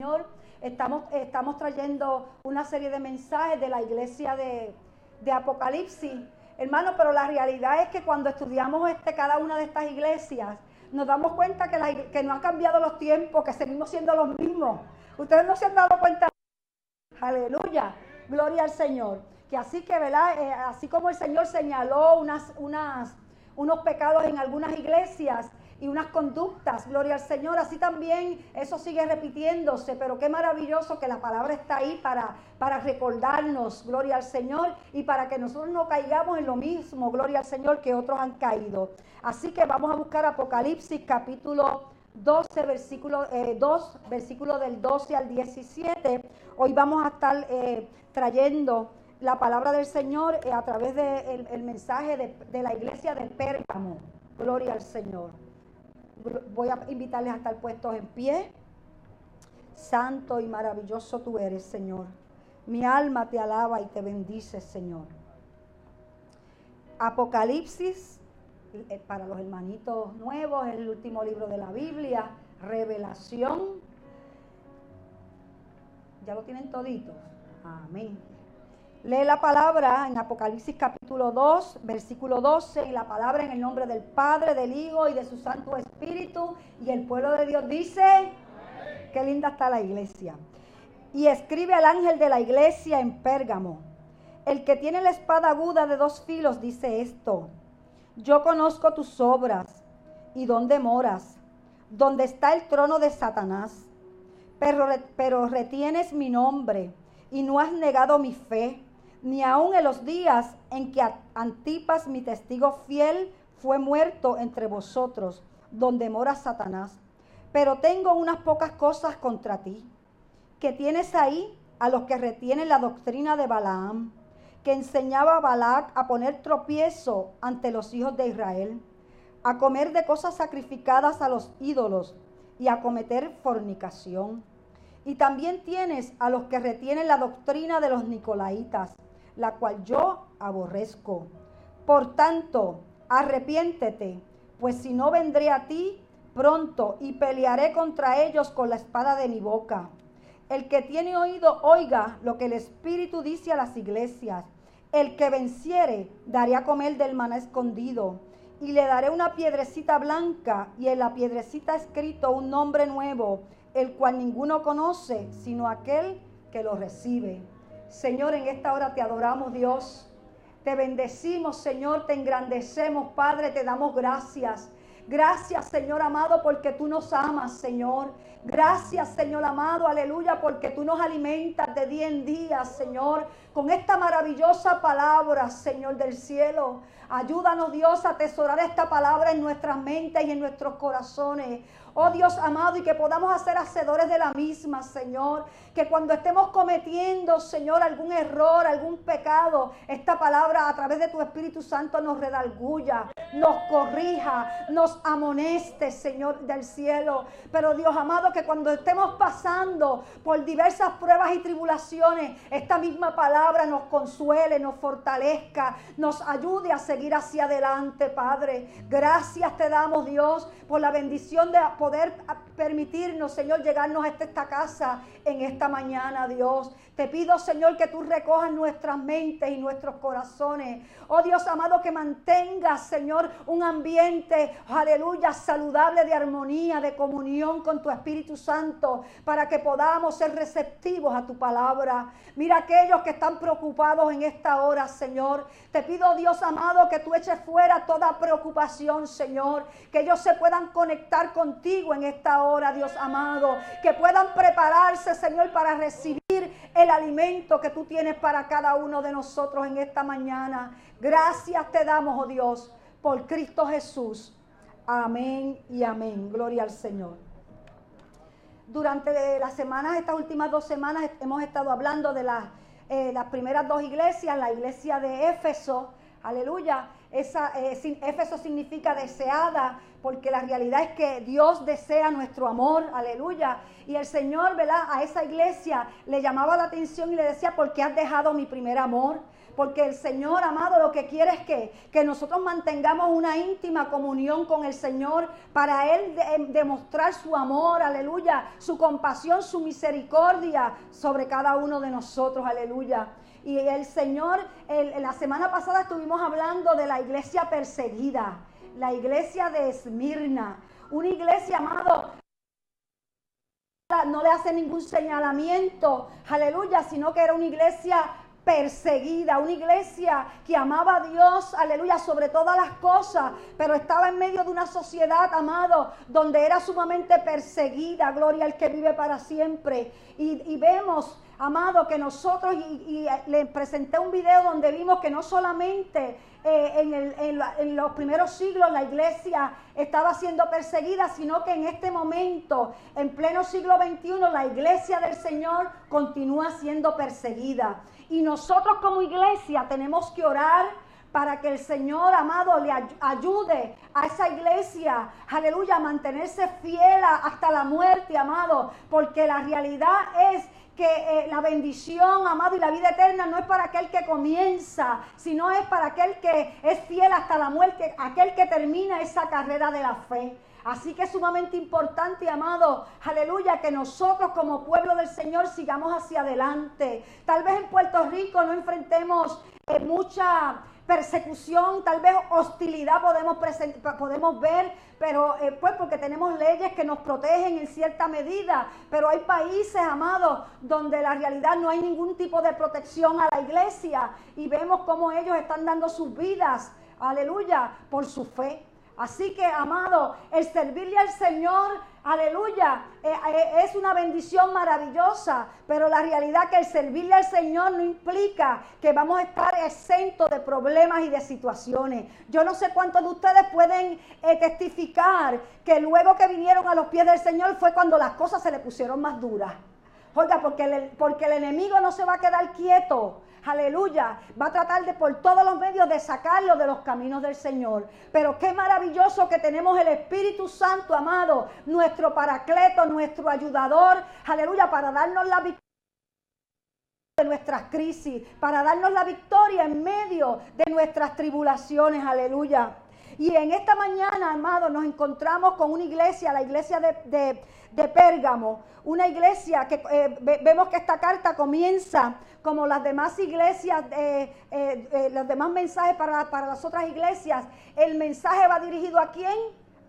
Señor. Estamos, estamos trayendo una serie de mensajes de la iglesia de, Apocalipsis. Hermano, pero la realidad es que cuando estudiamos este, cada una de estas iglesias, nos damos cuenta que, que no han cambiado los tiempos, que seguimos siendo los mismos. Ustedes no se han dado cuenta. Aleluya. Gloria al Señor. Que así que, ¿verdad? Eh, así como el Señor señaló unas, unas, unos pecados en algunas iglesias, y unas conductas, gloria al Señor. Así también eso sigue repitiéndose, pero qué maravilloso que la palabra está ahí para, para recordarnos, gloria al Señor, y para que nosotros no caigamos en lo mismo, gloria al Señor, que otros han caído. Así que vamos a buscar Apocalipsis capítulo 12, versículo 2, eh, versículo del 12 al 17. Hoy vamos a estar eh, trayendo la palabra del Señor eh, a través del el mensaje de, de la iglesia de Pérgamo. Gloria al Señor voy a invitarles a estar puestos en pie. Santo y maravilloso tú eres, Señor. Mi alma te alaba y te bendice, Señor. Apocalipsis, eh, para los hermanitos nuevos, es el último libro de la Biblia. Revelación. ¿Ya lo tienen toditos? Amén. Lee la palabra en Apocalipsis capítulo 2, versículo 12, y la palabra en el nombre del Padre, del Hijo y de su Santo Espíritu. Y el pueblo de Dios dice, qué linda está la iglesia. Y escribe al ángel de la iglesia en Pérgamo. El que tiene la espada aguda de dos filos dice esto. Yo conozco tus obras y dónde moras, donde está el trono de Satanás. Pero, pero retienes mi nombre y no has negado mi fe ni aun en los días en que Antipas, mi testigo fiel, fue muerto entre vosotros, donde mora Satanás. Pero tengo unas pocas cosas contra ti, que tienes ahí a los que retienen la doctrina de Balaam, que enseñaba a Balac a poner tropiezo ante los hijos de Israel, a comer de cosas sacrificadas a los ídolos y a cometer fornicación. Y también tienes a los que retienen la doctrina de los nicolaitas, la cual yo aborrezco. Por tanto, arrepiéntete, pues si no vendré a ti pronto y pelearé contra ellos con la espada de mi boca. El que tiene oído, oiga lo que el Espíritu dice a las iglesias. El que venciere, daré a comer del maná escondido. Y le daré una piedrecita blanca y en la piedrecita escrito un nombre nuevo, el cual ninguno conoce, sino aquel que lo recibe. Señor, en esta hora te adoramos, Dios. Te bendecimos, Señor, te engrandecemos, Padre, te damos gracias. Gracias, Señor amado, porque tú nos amas, Señor. Gracias, Señor amado, aleluya, porque tú nos alimentas de día en día, Señor, con esta maravillosa palabra, Señor del cielo. Ayúdanos, Dios, a atesorar esta palabra en nuestras mentes y en nuestros corazones. Oh Dios amado, y que podamos hacer hacedores de la misma, Señor. Que cuando estemos cometiendo, Señor, algún error, algún pecado, esta palabra a través de tu Espíritu Santo nos redalguya, nos corrija, nos amoneste, Señor del cielo. Pero Dios amado, que cuando estemos pasando por diversas pruebas y tribulaciones, esta misma palabra nos consuele, nos fortalezca, nos ayude a seguir hacia adelante, Padre. Gracias te damos, Dios, por la bendición de poder permitirnos, Señor, llegarnos a esta casa en esta mañana, Dios. Te pido, Señor, que tú recojas nuestras mentes y nuestros corazones. Oh Dios amado, que mantengas, Señor, un ambiente, aleluya, saludable de armonía, de comunión con tu Espíritu Santo, para que podamos ser receptivos a tu palabra. Mira aquellos que están preocupados en esta hora, Señor. Te pido, Dios amado, que tú eches fuera toda preocupación, Señor. Que ellos se puedan conectar contigo en esta hora, Dios amado. Que puedan prepararse, Señor, para recibir el alimento que tú tienes para cada uno de nosotros en esta mañana. Gracias te damos, oh Dios, por Cristo Jesús. Amén y amén. Gloria al Señor. Durante las semanas, estas últimas dos semanas, hemos estado hablando de las, eh, las primeras dos iglesias, la iglesia de Éfeso, aleluya, esa, eh, Éfeso significa deseada, porque la realidad es que Dios desea nuestro amor, aleluya. Y el Señor, ¿verdad? A esa iglesia le llamaba la atención y le decía, ¿por qué has dejado mi primer amor? Porque el Señor, amado, lo que quiere es que, que nosotros mantengamos una íntima comunión con el Señor para Él demostrar su amor, aleluya, su compasión, su misericordia sobre cada uno de nosotros, aleluya. Y el Señor, la semana pasada estuvimos hablando de la iglesia perseguida, la iglesia de Esmirna, una iglesia, amado, no le hace ningún señalamiento, aleluya, sino que era una iglesia perseguida, una iglesia que amaba a Dios, aleluya, sobre todas las cosas, pero estaba en medio de una sociedad, amado, donde era sumamente perseguida, gloria al que vive para siempre. Y, vemos, amado, que nosotros, y, le presenté un video donde vimos que no solamente eh, en, en, los primeros siglos la iglesia estaba siendo perseguida, sino que en este momento, en pleno siglo XXI, la iglesia del Señor continúa siendo perseguida. Y nosotros como iglesia tenemos que orar para que el Señor amado le ayude a esa iglesia, aleluya, a mantenerse fiel hasta la muerte, amado, porque la realidad es que eh, la bendición, amado, y la vida eterna no es para aquel que comienza, sino es para aquel que es fiel hasta la muerte, aquel que termina esa carrera de la fe. Así que es sumamente importante, amado, aleluya, que nosotros como pueblo del Señor sigamos hacia adelante. Tal vez en Puerto Rico no enfrentemos eh, mucha persecución, tal vez hostilidad podemos, podemos ver, pero eh, pues porque tenemos leyes que nos protegen en cierta medida, pero hay países, amados, donde la realidad no hay ningún tipo de protección a la iglesia y vemos cómo ellos están dando sus vidas, aleluya, por su fe. Así que, amado, el servirle al Señor, aleluya, eh, eh, es una bendición maravillosa, pero la realidad que el servirle al Señor no implica que vamos a estar exentos de problemas y de situaciones. Yo no sé cuántos de ustedes pueden eh, testificar que luego que vinieron a los pies del Señor fue cuando las cosas se le pusieron más duras. Oiga, porque porque el enemigo no se va a quedar quieto. Aleluya, va a tratar de por todos los medios de sacarlo de los caminos del Señor. Pero qué maravilloso que tenemos el Espíritu Santo, amado, nuestro paracleto, nuestro ayudador, aleluya, para darnos la victoria de nuestras crisis, para darnos la victoria en medio de nuestras tribulaciones, aleluya. Y en esta mañana, amado, nos encontramos con una iglesia, la iglesia de, Pérgamo, una iglesia que eh, vemos que esta carta comienza como las demás iglesias, eh, eh, los demás mensajes para, para las otras iglesias. El mensaje va dirigido a quién?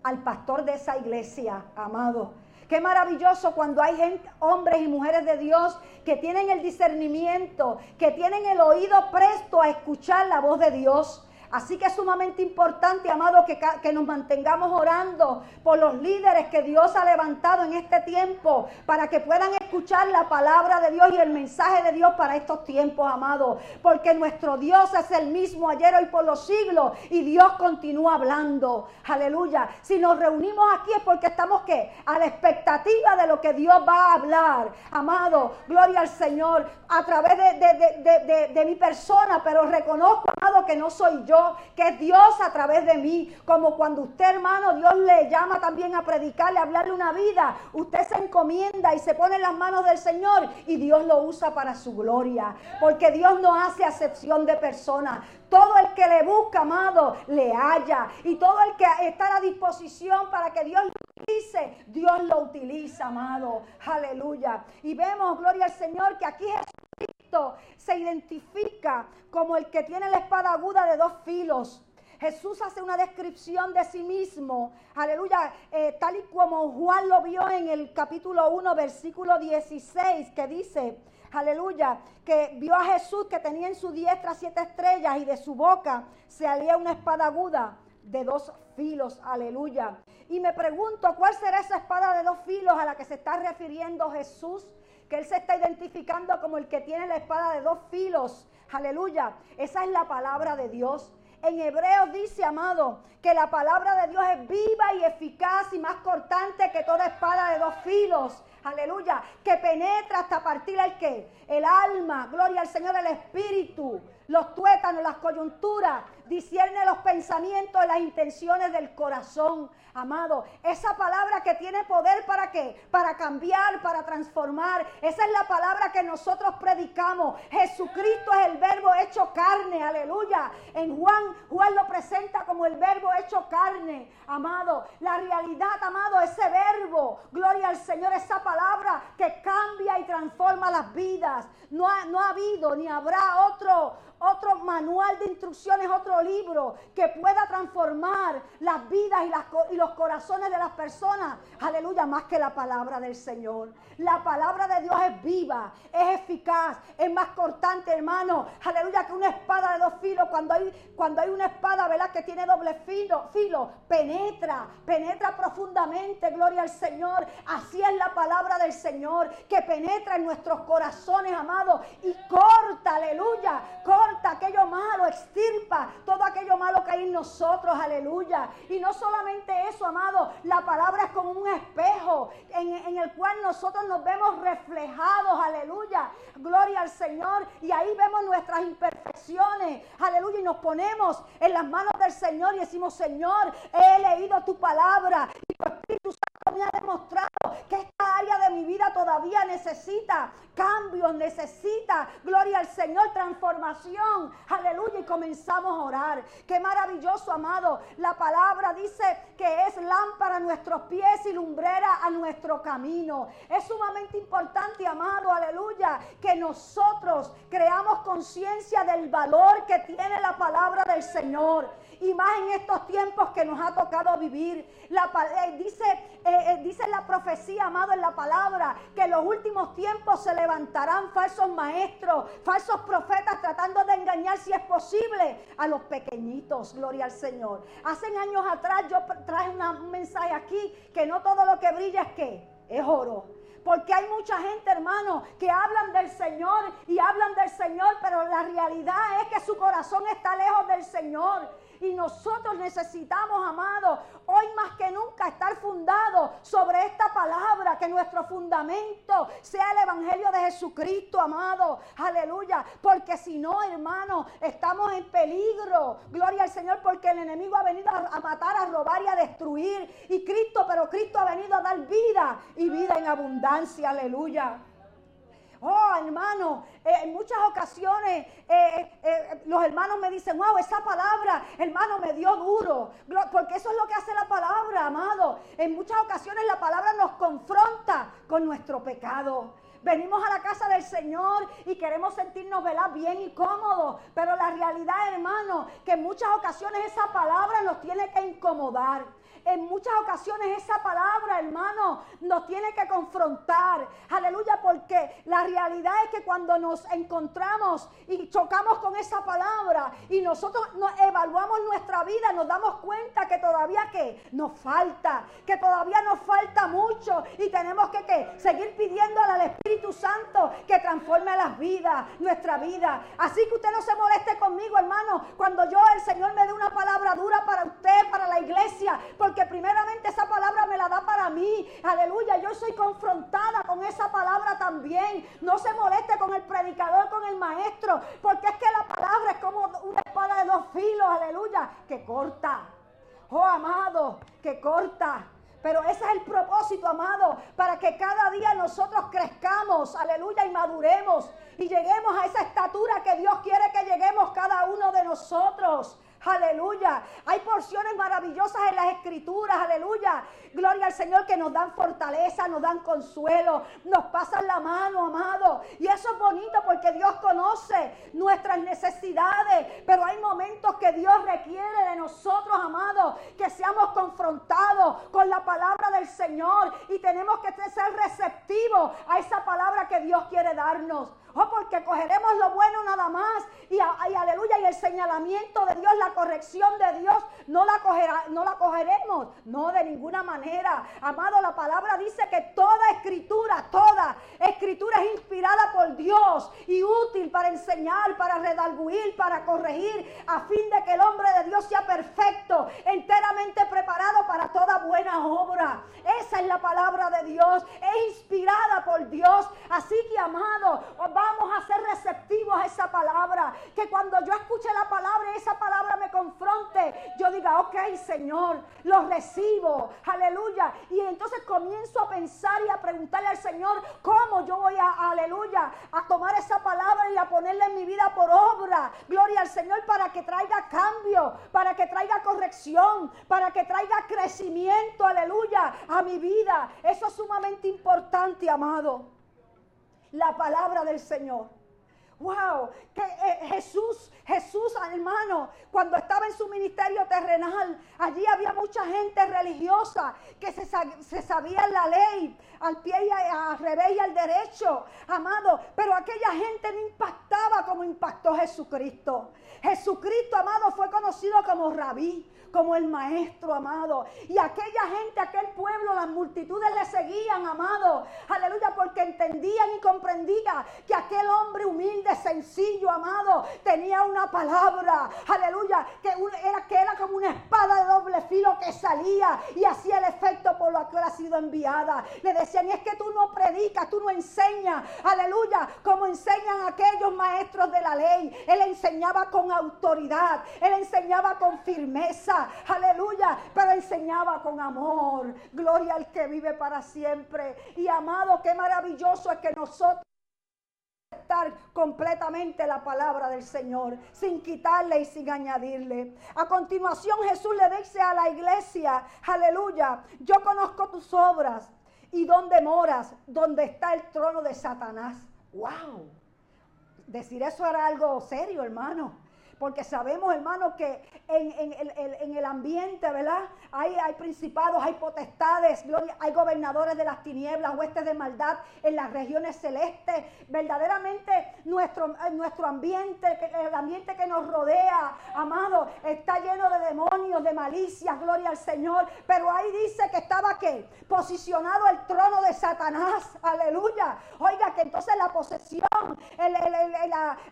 Al pastor de esa iglesia, amado. Qué maravilloso cuando hay gente, hombres y mujeres de Dios que tienen el discernimiento, que tienen el oído presto a escuchar la voz de Dios. Así que es sumamente importante, amado, que, nos mantengamos orando por los líderes que Dios ha levantado en este tiempo para que puedan escuchar la palabra de Dios y el mensaje de Dios para estos tiempos, amado. Porque nuestro Dios es el mismo ayer, hoy por los siglos y Dios continúa hablando. Aleluya. Si nos reunimos aquí es porque estamos ¿qué? a la expectativa de lo que Dios va a hablar. Amado, gloria al Señor a través de, de mi persona, pero reconozco, amado, que no soy yo que Dios a través de mí. Como cuando usted, hermano, Dios le llama también a predicarle, a hablarle una vida. Usted se encomienda y se pone en las manos del Señor y Dios lo usa para su gloria. Porque Dios no hace acepción de personas. Todo el que le busca, amado, le halla. Y todo el que está a disposición para que Dios lo utilice, Dios lo utiliza, amado. Aleluya. Y vemos, gloria al Señor, que aquí Jesús se identifica como el que tiene la espada aguda de dos filos. Jesús hace una descripción de sí mismo, aleluya, eh, tal y como Juan lo vio en el capítulo 1, versículo 16, que dice, aleluya, que vio a Jesús que tenía en su diestra siete estrellas y de su boca se salía una espada aguda de dos filos, aleluya. Y me pregunto, ¿cuál será esa espada de dos filos a la que se está refiriendo Jesús? Que Él se está identificando como el que tiene la espada de dos filos. Aleluya. Esa es la palabra de Dios. En Hebreos dice, amado, que la palabra de Dios es viva y eficaz y más cortante que toda espada de dos filos. Aleluya. Que penetra hasta partir el que? El alma. Gloria al Señor, el espíritu los tuétanos, las coyunturas, discierne los pensamientos las intenciones del corazón. Amado, esa palabra que tiene poder para qué? Para cambiar, para transformar. Esa es la palabra que nosotros predicamos. Jesucristo es el verbo hecho carne, aleluya. En Juan, Juan lo presenta como el verbo hecho carne, amado. La realidad, amado, ese verbo, gloria al Señor, esa palabra que cambia y transforma las vidas. No ha, no ha habido ni habrá otro, otro manual de instrucciones, otro libro que pueda transformar las vidas y, los corazones de las personas. Aleluya, más que la palabra del Señor. La palabra de Dios es viva, es eficaz, es más cortante, hermano. Aleluya, que una espada de dos filos. Cuando hay, cuando hay una espada, ¿verdad? Que tiene doble filo, filo, penetra, penetra profundamente, gloria al Señor. Así es la palabra del Señor, que penetra en nuestros corazones, amados, y corta, aleluya, corta aquello malo, extirpa todo aquello malo que hay en nosotros, aleluya. Y no solamente eso, amado, la palabra es como un espejo en, en el cual nosotros nos vemos reflejados, aleluya. Gloria al Señor. Y ahí vemos nuestras imperfecciones, aleluya. Y nos ponemos en las manos del Señor y decimos, Señor, he leído tu palabra y tu Espíritu Santo me ha demostrado que esta área de mi vida todavía necesita cambios, necesita, gloria al Señor, transformación. Aleluya. Y comenzamos a orar. Qué maravilloso, amado. La palabra dice que es lámpara a nuestros pies y lumbrera a nuestro camino. Es sumamente importante, amado, aleluya, que nosotros creamos conciencia del valor que tiene la palabra del Señor. Y más en estos tiempos que nos ha tocado vivir. La, eh, dice, eh, eh, dice la profecía, amado, en la palabra, que en los últimos tiempos se levantarán falsos maestros, falsos profetas tratando de engañar si es posible a los pequeñitos. Gloria al Señor. Hace años atrás yo traje un mensaje aquí que no todo lo que brilla es que es oro. Porque hay mucha gente, hermano, que hablan del Señor y hablan del Señor, pero la realidad es que su corazón está lejos del Señor. Y nosotros necesitamos, amados, hoy más que nunca estar fundados sobre esta palabra, que nuestro fundamento sea el Evangelio de Jesucristo, amado. Aleluya. Porque si no, hermano, estamos en peligro. Gloria al Señor, porque el enemigo ha venido a matar, a robar y a destruir. Y Cristo, pero Cristo ha venido a dar vida y vida en abundancia. Aleluya. Oh, hermano, eh, en muchas ocasiones eh, eh, los hermanos me dicen, wow, esa palabra, hermano, me dio duro. Porque eso es lo que hace la palabra, amado. En muchas ocasiones la palabra nos confronta con nuestro pecado. Venimos a la casa del Señor y queremos sentirnos bien y cómodos. Pero la realidad, hermano, que en muchas ocasiones esa palabra nos tiene que incomodar. En muchas ocasiones esa palabra, hermano, nos tiene que confrontar. Aleluya, porque la realidad es que cuando nos encontramos y chocamos con esa palabra y nosotros nos evaluamos nuestra vida, nos damos cuenta que todavía que nos falta, que todavía nos falta mucho y tenemos que seguir pidiéndole al Espíritu Santo que transforme las vidas, nuestra vida. Así que usted no se moleste conmigo, hermano, cuando yo el Señor me dé una palabra dura para usted, para la iglesia, porque primeramente esa palabra me la da para mí. Aleluya, yo soy confrontada con esa palabra también. No se moleste con el predicador, con el maestro, porque es que la palabra es como una espada de dos filos, aleluya, que corta. Oh, amado, que corta. Pero ese es el propósito, amado, para que cada día nosotros crezcamos, aleluya, y maduremos y lleguemos a esa estatura que Dios quiere que lleguemos cada uno de nosotros. Aleluya. Hay porciones maravillosas en las escrituras. Aleluya. Gloria al Señor que nos dan fortaleza, nos dan consuelo, nos pasan la mano, amado. Y eso es bonito porque Dios conoce nuestras necesidades. Pero hay momentos que Dios requiere de nosotros, amados, que seamos confrontados con la palabra del Señor. Y tenemos que ser receptivos a esa palabra que Dios quiere darnos. Oh, porque cogeremos lo bueno nada más. Y, aleluya. Y el señalamiento de Dios, la corrección de Dios, no la, cogerá, no la cogeremos. No, de ninguna manera. Amado, la palabra dice que toda escritura, toda escritura es inspirada por Dios y útil para enseñar, para redarguir, para corregir, a fin de que el hombre de Dios sea perfecto, enteramente preparado para toda buena obra. Esa es la palabra de Dios. Es inspirada por Dios. Así que, amado, vamos a ser receptivos a esa palabra. Que cuando yo escuche la palabra y esa palabra me confronte, yo diga, ok Señor, lo recibo. Aleluya. Y entonces comienzo a pensar y a preguntarle al Señor cómo yo voy a, aleluya, a tomar esa palabra y a ponerla en mi vida por obra. Gloria al Señor para que traiga cambio, para que traiga corrección, para que traiga crecimiento, aleluya, a mi vida. Eso es sumamente importante, amado. La palabra del Señor. Wow, que eh, Jesús, Jesús, hermano, cuando estaba en su ministerio terrenal, allí había mucha gente religiosa que se, se sabía la ley al pie y al revés y al derecho, amado, pero aquella gente no impactaba como impactó Jesucristo. Jesucristo, amado, fue conocido como rabí como el maestro, amado. Y aquella gente, aquel pueblo, las multitudes le seguían, amado. Aleluya, porque entendían y comprendían que aquel hombre humilde, sencillo, amado, tenía una palabra. Aleluya, que era, que era como una espada de doble filo que salía y hacía el efecto por lo que ha sido enviada. Le decían, y es que tú no predicas, tú no enseñas. Aleluya, como enseñan aquellos maestros de la ley. Él enseñaba con autoridad, él enseñaba con firmeza aleluya, pero enseñaba con amor. Gloria al que vive para siempre. Y amado, qué maravilloso es que nosotros estar completamente la palabra del Señor, sin quitarle y sin añadirle. A continuación Jesús le dice a la iglesia, aleluya, yo conozco tus obras y dónde moras, donde está el trono de Satanás. Wow. Decir eso era algo serio, hermano porque sabemos, hermanos, que en, el ambiente, ¿verdad? Hay, principados, hay potestades, hay gobernadores de las tinieblas, huestes de maldad en las regiones celestes. Verdaderamente nuestro, eh, nuestro ambiente, el ambiente que nos rodea, amado, está lleno de demonios, de malicias, gloria al Señor. Pero ahí dice que estaba que posicionado el trono de Satanás, aleluya. Oiga, que entonces la posesión,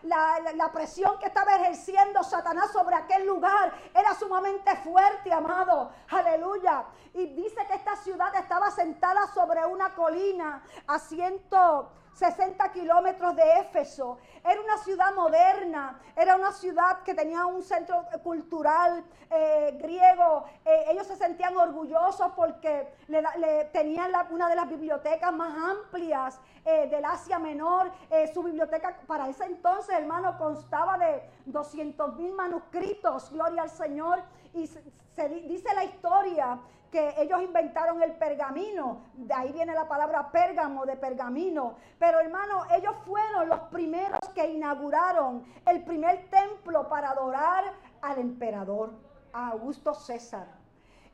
la, la presión que estaba ejerciendo Satanás sobre aquel lugar era sumamente fuerte, amado. Aleluya. Y dice que esta ciudad estaba sentada sobre una colina a 160 kilómetros de Éfeso. Era una ciudad moderna, era una ciudad que tenía un centro cultural eh, griego. Eh, ellos se sentían orgullosos porque le, tenían una de las bibliotecas más amplias eh, del Asia Menor. su biblioteca para ese entonces, hermano, constaba de 200 mil manuscritos, gloria al Señor. Y se dice la historia que ellos inventaron el pergamino, de ahí viene la palabra pérgamo, de pergamino. Pero hermano, ellos fueron los primeros que inauguraron el primer templo para adorar al emperador, a Augusto César.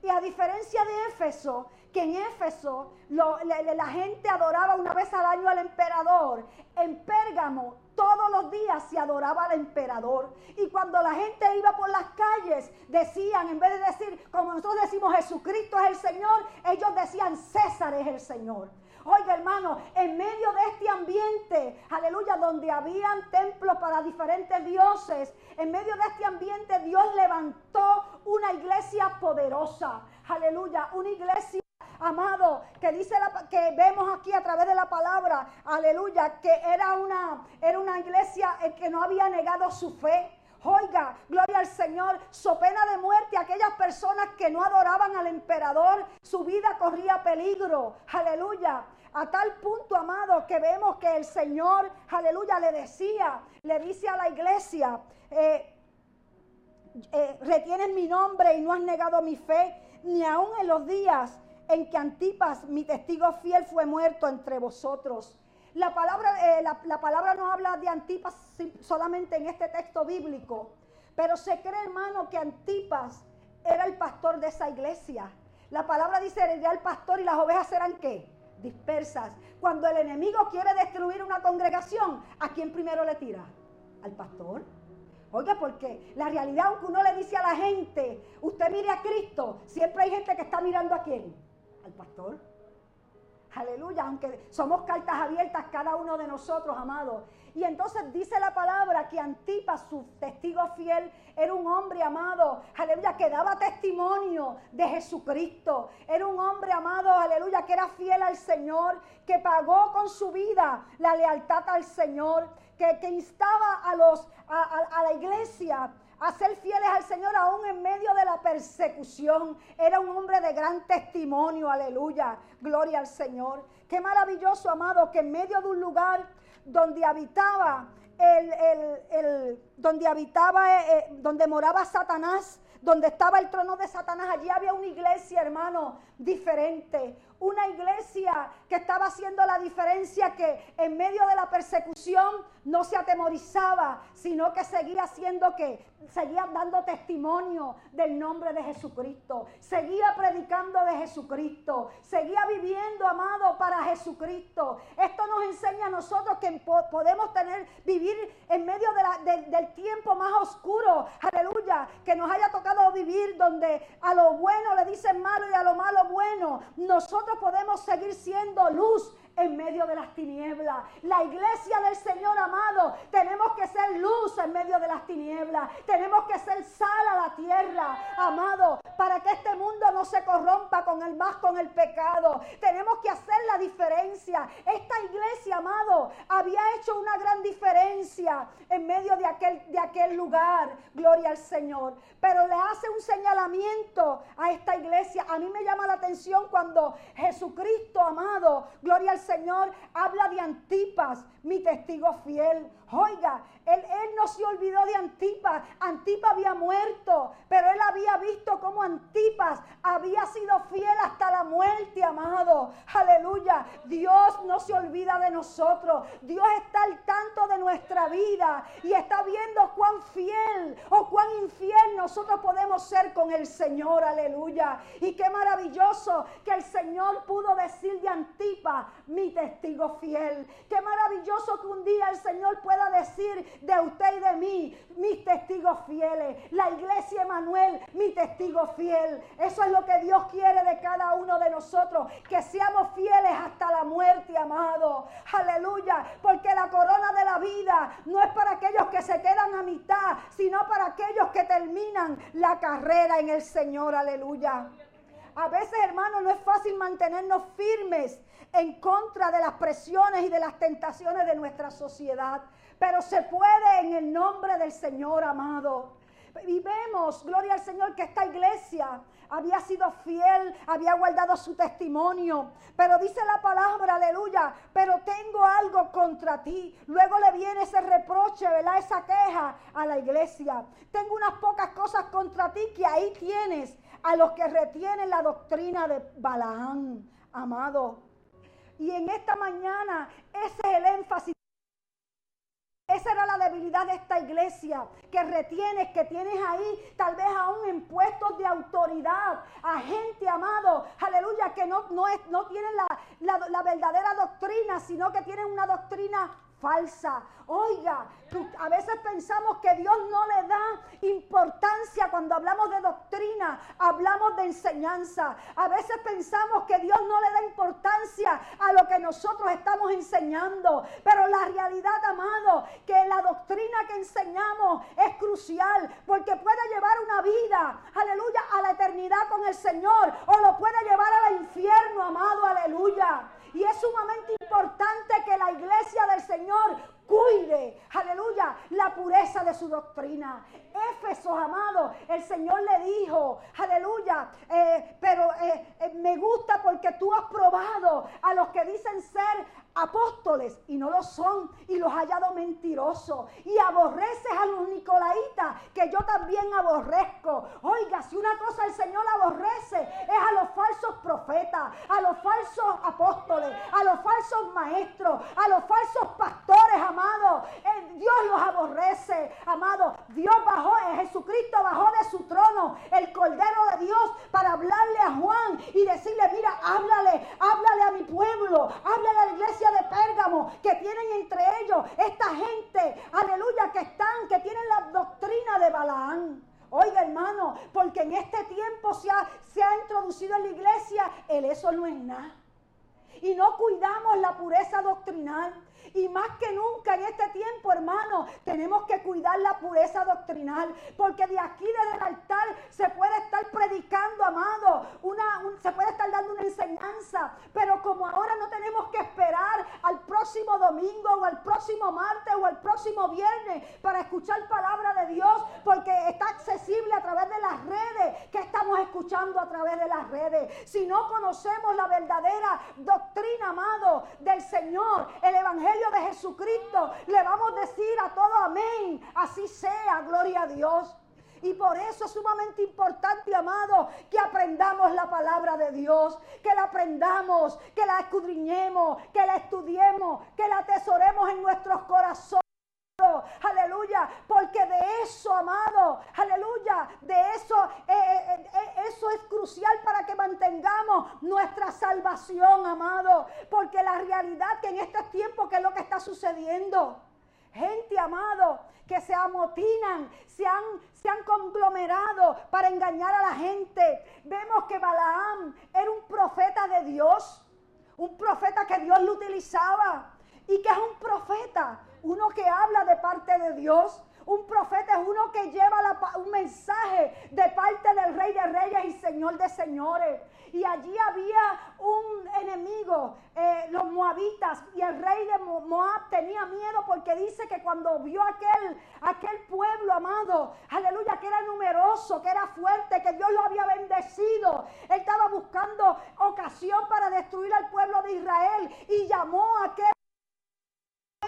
Y a diferencia de Éfeso, que en Éfeso la gente adoraba una vez al año al emperador, en Pérgamo todos los días se adoraba al emperador. Y cuando la gente iba por las calles, decían, en vez de decir, como nosotros decimos, Jesucristo es el Señor, ellos decían, César es el Señor. Oiga, hermano, en medio de este ambiente, aleluya, donde habían templos para diferentes dioses, en medio de este ambiente Dios levantó una iglesia poderosa. Aleluya, una iglesia amado, que dice la, que vemos aquí a través de la palabra, aleluya, que era una, era una iglesia que no había negado su fe. Oiga, gloria al Señor, so pena de muerte aquellas personas que no adoraban al emperador, su vida corría peligro. Aleluya. A tal punto, amado, que vemos que el Señor, aleluya, le decía, le dice a la iglesia, eh, eh, retienes mi nombre y no has negado mi fe, ni aun en los días en que Antipas, mi testigo fiel, fue muerto entre vosotros. La palabra, eh, la, palabra no habla de Antipas solamente en este texto bíblico, pero se cree, hermano, que Antipas era el pastor de esa iglesia. La palabra dice, era el pastor y las ovejas eran qué? Dispersas. Cuando el enemigo quiere destruir una congregación, ¿a quién primero le tira? Al pastor. Oiga, porque la realidad, aunque uno le dice a la gente, usted mire a Cristo, siempre hay gente que está mirando a quién? Al pastor. Aleluya, aunque somos cartas abiertas cada uno de nosotros, amados. Y entonces dice la palabra que Antipas, su testigo fiel, era un hombre amado, aleluya, que daba testimonio de Jesucristo. Era un hombre amado, aleluya, que era fiel al Señor, que pagó con su vida la lealtad al Señor, que, instaba a, los, a la iglesia a ser fieles al Señor aún en medio de la persecución. Era un hombre de gran testimonio, aleluya, gloria al Señor. Qué maravilloso, amado, que en medio de un lugar donde habitaba el, donde habitaba, eh, eh, donde moraba Satanás, donde estaba el trono de Satanás, allí había una iglesia, hermano, diferente. Una iglesia que estaba haciendo la diferencia, que en medio de la persecución no se atemorizaba, sino que seguía haciendo que, seguía dando testimonio del nombre de Jesucristo, seguía predicando de Jesucristo, seguía viviendo, amado, para Jesucristo. Esto nos enseña a nosotros que podemos tener, vivir en medio del tiempo más oscuro, aleluya, que nos haya tocado vivir donde a lo bueno le dicen malo y a lo malo bueno. Nosotros podemos seguir siendo luz en medio de las tinieblas. La iglesia del Señor amado, tenemos que ser luz en medio de las tinieblas. Tenemos que ser sal a la tierra, amado, para que este mundo no se corrompa con el más con el pecado. Tenemos que hacer la diferencia. Esta iglesia, amado, había hecho una gran diferencia en medio de aquel, de aquel lugar. Gloria al Señor. Pero le hace un señalamiento a esta iglesia. A mí me llama la atención cuando Jesucristo, amado, gloria al Señor habla de Antipas, mi testigo fiel. Oiga, él, no se olvidó de Antipas. Antipas había muerto, pero él había visto cómo Antipas había sido fiel hasta la muerte, amado. Aleluya. Dios no se olvida de nosotros. Dios está al tanto de nuestra vida y está viendo cuán fiel o cuán infiel nosotros podemos ser con el Señor. Aleluya. Y qué maravilloso que el Señor pudo decir de Antipas, mi testigo fiel. Qué maravilloso que un día el Señor pueda decir de usted y de mí, mis testigos fieles. La iglesia Emanuel, mi testigo fiel. Eso es lo que Dios quiere de cada uno de nosotros, que seamos fieles hasta la muerte, amado. Aleluya, porque la corona de la vida no es para aquellos que se quedan a mitad, sino para aquellos que terminan la carrera en el Señor. Aleluya. A veces, hermano, no es fácil mantenernos firmes en contra de las presiones y de las tentaciones de nuestra sociedad, pero se puede en el nombre del Señor amado. Y vemos, gloria al Señor, que esta iglesia había sido fiel, había guardado su testimonio. Pero dice la palabra, aleluya, pero tengo algo contra ti. Luego le viene ese reproche, ¿verdad? Esa queja a la iglesia. Tengo unas pocas cosas contra ti que ahí tienes a los que retienen la doctrina de Balaán, amado. Y en esta mañana ese es el énfasis. Esa era la debilidad de esta iglesia, que retienes, que tienes ahí, tal vez aún en puestos de autoridad, a gente amado, aleluya, que no, no, es, no tienen la, la verdadera doctrina, sino que tienen una doctrina falsa. Oiga, a veces pensamos que Dios no le da importancia cuando hablamos de doctrina, hablamos de enseñanza. A veces pensamos que Dios no le da importancia a lo que nosotros estamos enseñando. Pero la realidad, amado, que la doctrina que enseñamos es crucial porque puede llevar una vida, aleluya, a la eternidad con el Señor o lo puede llevar al infierno, amado, aleluya. Y es sumamente importante que la iglesia del Señor cuide, aleluya, la pureza de su doctrina. Éfeso, amado, el Señor le dijo, aleluya, eh, pero eh, eh, me gusta porque tú has probado a los que dicen ser apóstoles y no lo son y los hallado mentirosos y aborreces a los nicolaitas que yo también aborrezco. Oiga, si una cosa el Señor aborrece es a los falsos profetas, a los falsos apóstoles, a los falsos maestros, a los falsos pastores, amado. Eh, Dios los aborrece, amado. Dios bajó, eh, Jesucristo bajó de su trono, el Cordero de Dios, para hablarle a Juan y decirle, mira, háblale, háblale a mi pueblo, háblale a la iglesia de Pérgamo, que tienen entre ellos esta gente, aleluya, que están, que tienen la doctrina de Balaán. Oiga, hermano, porque en este tiempo se ha, se ha introducido en la iglesia el eso no es nada. y no cuidamos la pureza doctrinal. Y más que nunca en este tiempo, hermano, tenemos que cuidar la pureza doctrinal. Porque de aquí, desde el altar, se puede estar predicando, amado. Una, se puede estar dando una enseñanza. Pero como ahora no tenemos que esperar al próximo domingo o al próximo martes o al próximo viernes para escuchar palabra de Dios. Porque está accesible a través de las redes. que estamos escuchando a través de las redes? Si no conocemos la verdadera doctrina, amado, del Señor, el Evangelio de Jesucristo, le vamos a decir a todo amén. Así sea, gloria a Dios. Y por eso es sumamente importante, amado, que aprendamos la palabra de Dios, que la aprendamos, que la escudriñemos, que la estudiemos, que la atesoremos en nuestros corazones. Aleluya, porque de eso, amado, aleluya, de eso, eh, eh, eh, eso es crucial para que mantengamos nuestra salvación, amado, porque la realidad que en estos tiempos, ¿qué es lo que está sucediendo? Gente, amado, que se amotinan, se han, se han conglomerado para engañar a la gente. Vemos que Balaam era un profeta de Dios, un profeta que Dios lo utilizaba. ¿Y que es un profeta? uno que habla de parte de Dios. Un profeta es uno que lleva un mensaje de parte del Rey de Reyes y Señor de Señores. Y allí había un enemigo, eh, los moabitas, y el rey de Moab tenía miedo porque dice que cuando vio aquel, aquel pueblo amado, aleluya, que era numeroso, que era fuerte, que Dios lo había bendecido, él estaba buscando ocasión para destruir al pueblo de Israel y llamó a aquel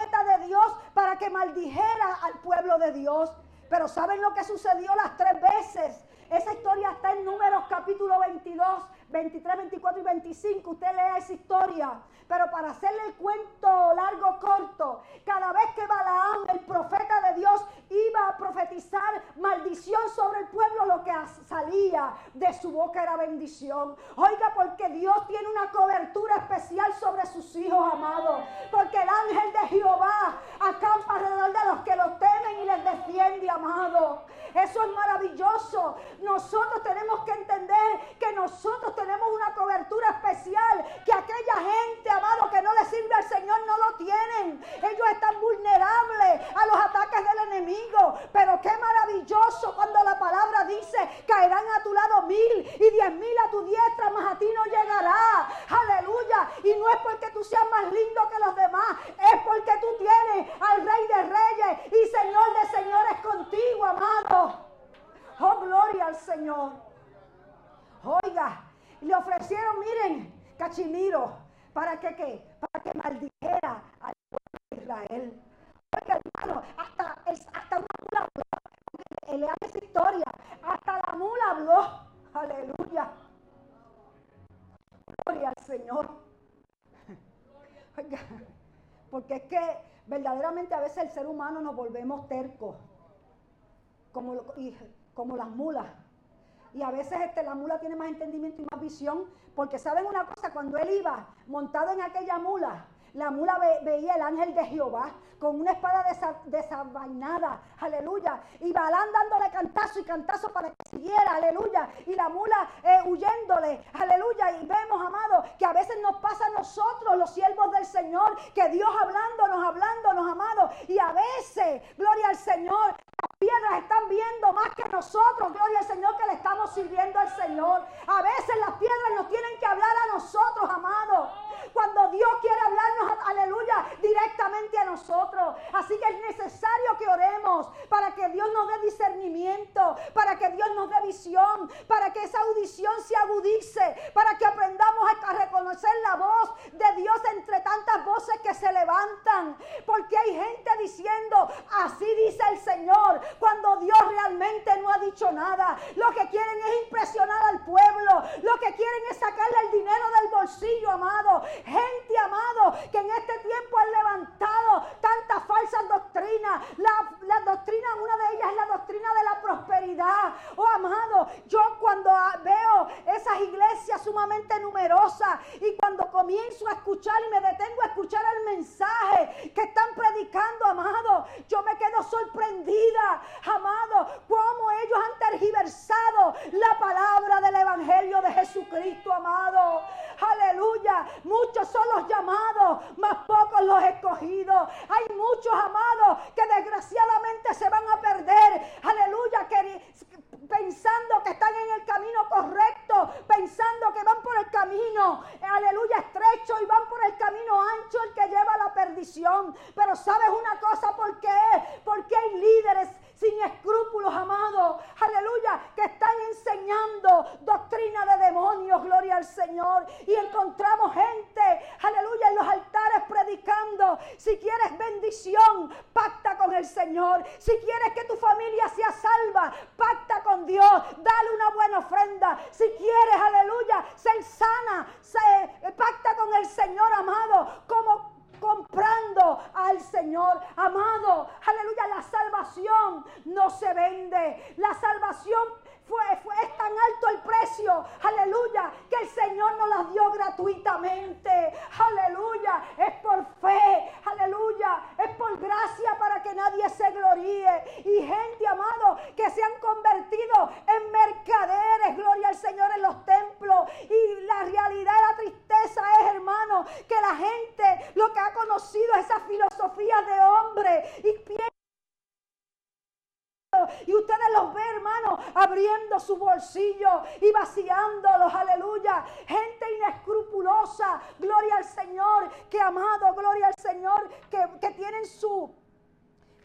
de Dios para que maldijera al pueblo de Dios. Pero ¿saben lo que sucedió las tres veces? Esa historia está en Números capítulo 22, 23, 24 y 25. Usted lea esa historia. Pero para hacerle el cuento largo, corto, cada vez que Balaam, el profeta de Dios, iba a profetizar maldición sobre el pueblo, lo que salía de su boca era bendición. Oiga, porque Dios tiene una cobertura especial sobre sus hijos amados. Porque el ángel de Jehová acampa alrededor de los que los temen y les defiende, amado. Eso es maravilloso. Nosotros tenemos que entender que nosotros tenemos una cobertura especial. Que aquella gente, amado, que no le sirve al Señor, no lo tienen. Ellos están vulnerables a los ataques del enemigo. Pero qué maravilloso cuando la palabra dice, caerán a tu lado mil y diez mil a tu diestra, mas a ti no llegará. Aleluya. Y no es porque tú seas más lindo que los demás, es porque tú tienes al Rey de Reyes y Señor de Señores contigo, amado. Oh, gloria al Señor. Oiga, le ofrecieron, miren, cachimiro, ¿para que qué? Para que maldijera al pueblo de Israel. Oiga, hermano, hasta, hasta una mula habló. Lea esa historia. Hasta la mula habló. Aleluya. Gloria al Señor. Oiga, porque es que verdaderamente a veces el ser humano nos volvemos tercos. Como, como las mulas. Y a veces este, la mula tiene más entendimiento y más visión, porque saben una cosa, cuando él iba montado en aquella mula, la mula veía el ángel de Jehová con una espada desabainada, aleluya. Y Balán dándole cantazo y cantazo para que siguiera, aleluya. Y la mula eh, huyéndole, aleluya. Y vemos, amado, que a veces nos pasa a nosotros, los siervos del Señor, que Dios hablándonos, hablándonos, amado. Y a veces, gloria al Señor, piedras están viendo más que nosotros, gloria al Señor, que le estamos sirviendo al Señor. A veces las piedras nos tienen que hablar a nosotros, amado. Cuando Dios quiere hablarnos, aleluya, directamente a nosotros. Así que es necesario que oremos para que Dios nos dé discernimiento, para que Dios nos dé visión, para que esa audición se agudice, para que aprendamos a reconocer la voz de Dios entre tantas voces que se levantan. Porque hay gente diciendo, así dice el Señor, cuando Dios realmente no ha dicho nada. Lo que quieren es impresionar al pueblo, lo que quieren es sacarle el dinero del bolsillo, amado. Gente amado, que en este tiempo han levantado tantas falsas doctrinas. La, doctrina, una de ellas es la doctrina de la prosperidad. Oh amado, yo cuando veo esas iglesias sumamente numerosas y cuando comienzo a escuchar y me detengo a escuchar el mensaje que están predicando, amado, yo me quedo sorprendida, amado, cómo ellos han tergiversado la palabra del Evangelio de Jesucristo, amado. Aleluya. Muchos son los llamados, más pocos los escogidos. Hay muchos amados que desgraciadamente se van a perder. Aleluya, pensando que están en el camino correcto, pensando que van por el camino, aleluya, estrecho y van por el camino ancho el que lleva a la perdición. Pero sabes una cosa, ¿por qué? Porque hay líderes sin escrúpulos, amados, aleluya, que están enseñando doctrina de demonios, gloria al Señor. Y encontramos gente, aleluya, en los altares predicando. Si quieres bendición, pacta con el Señor. Si quieres que tu familia sea salva, pacta con Dios. Dale una buena ofrenda. Si quieres, aleluya, ser sana, se, pacta con el Señor, amado, como comprando al Señor. Amado, aleluya, la salvación no se vende. La salvación fue, fue, es tan alto el precio, aleluya, que el Señor nos la dio gratuitamente. Aleluya, es por fe, aleluya, es por gracia para que nadie se gloríe. Y gente, amado, que se han convertido en mercaderes, gloria al Señor, en los templos. Y la realidad y la tristeza es, hermano, que la gente lo que ha conocido es esa filosofía de hombre y piensa y ustedes los ven, hermano, abriendo su bolsillo y vaciándolos, aleluya. Gente inescrupulosa, gloria al Señor, que amado, gloria al Señor, que, que tienen su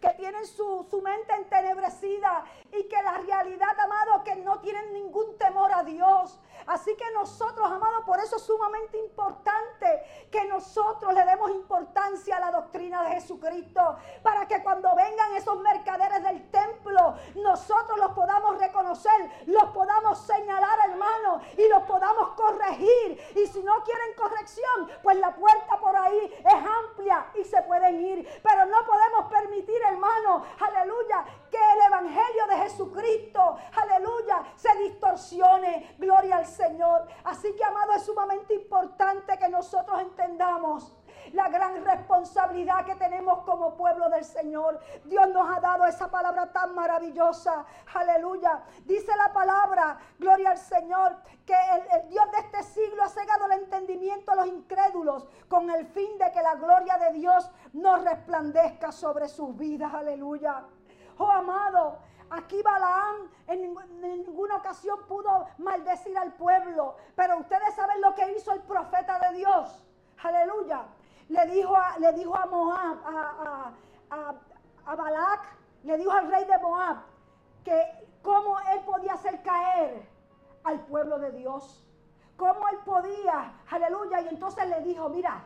que tienen su, su, mente entenebrecida y que la realidad, amado, que no tienen ningún temor a Dios. Así que nosotros, amados, por eso es sumamente importante que nosotros le demos importancia a la doctrina de Jesucristo, para que cuando vengan esos mercaderes del templo, nosotros los podamos reconocer, los podamos señalar, hermano, y los podamos corregir. Y si no quieren corrección, pues la puerta por ahí es amplia y se pueden ir. Pero no podemos permitir, hermano, aleluya, que el Evangelio de Jesucristo, aleluya, se distorsione. Gloria al Señor. Así que, amado, es sumamente importante que nosotros entendamos la gran responsabilidad que tenemos como pueblo del Señor. Dios nos ha dado esa palabra tan maravillosa. Aleluya. Dice la palabra, gloria al Señor, que el, Dios de este siglo ha cegado el entendimiento a los incrédulos con el fin de que la gloria de Dios no resplandezca sobre sus vidas. Aleluya. Oh amado, Aquí Balaam en, ninguna ocasión pudo maldecir al pueblo, pero ustedes saben lo que hizo el profeta de Dios. Aleluya. Le dijo a, le dijo a Moab, a, a, a Balak, le dijo al rey de Moab que cómo él podía hacer caer al pueblo de Dios. Cómo él podía, aleluya. Y entonces le dijo, mira,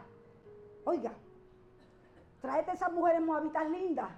oiga, tráete esas mujeres moabitas lindas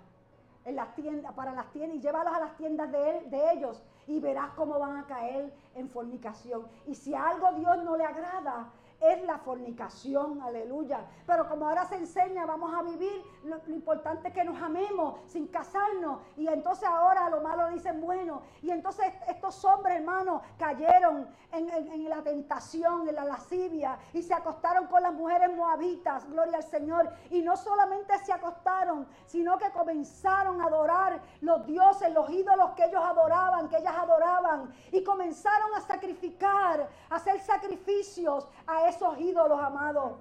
en las tiendas, para las tiendas y llévalas a las tiendas de, él, de ellos y verás cómo van a caer en fornicación. Y si algo Dios no le agrada, es la fornicación, aleluya. Pero como ahora se enseña, vamos a vivir, lo, importante es que nos amemos sin casarnos. Y entonces ahora lo malo dicen bueno. Y entonces estos hombres, hermanos, cayeron en, en, la tentación, en la lascivia, y se acostaron con las mujeres moabitas, gloria al Señor. Y no solamente se acostaron, sino que comenzaron a adorar los dioses, los ídolos que ellos adoraban, que ellas adoraban. Y comenzaron a sacrificar, a hacer sacrificios a esos ídolos, amados.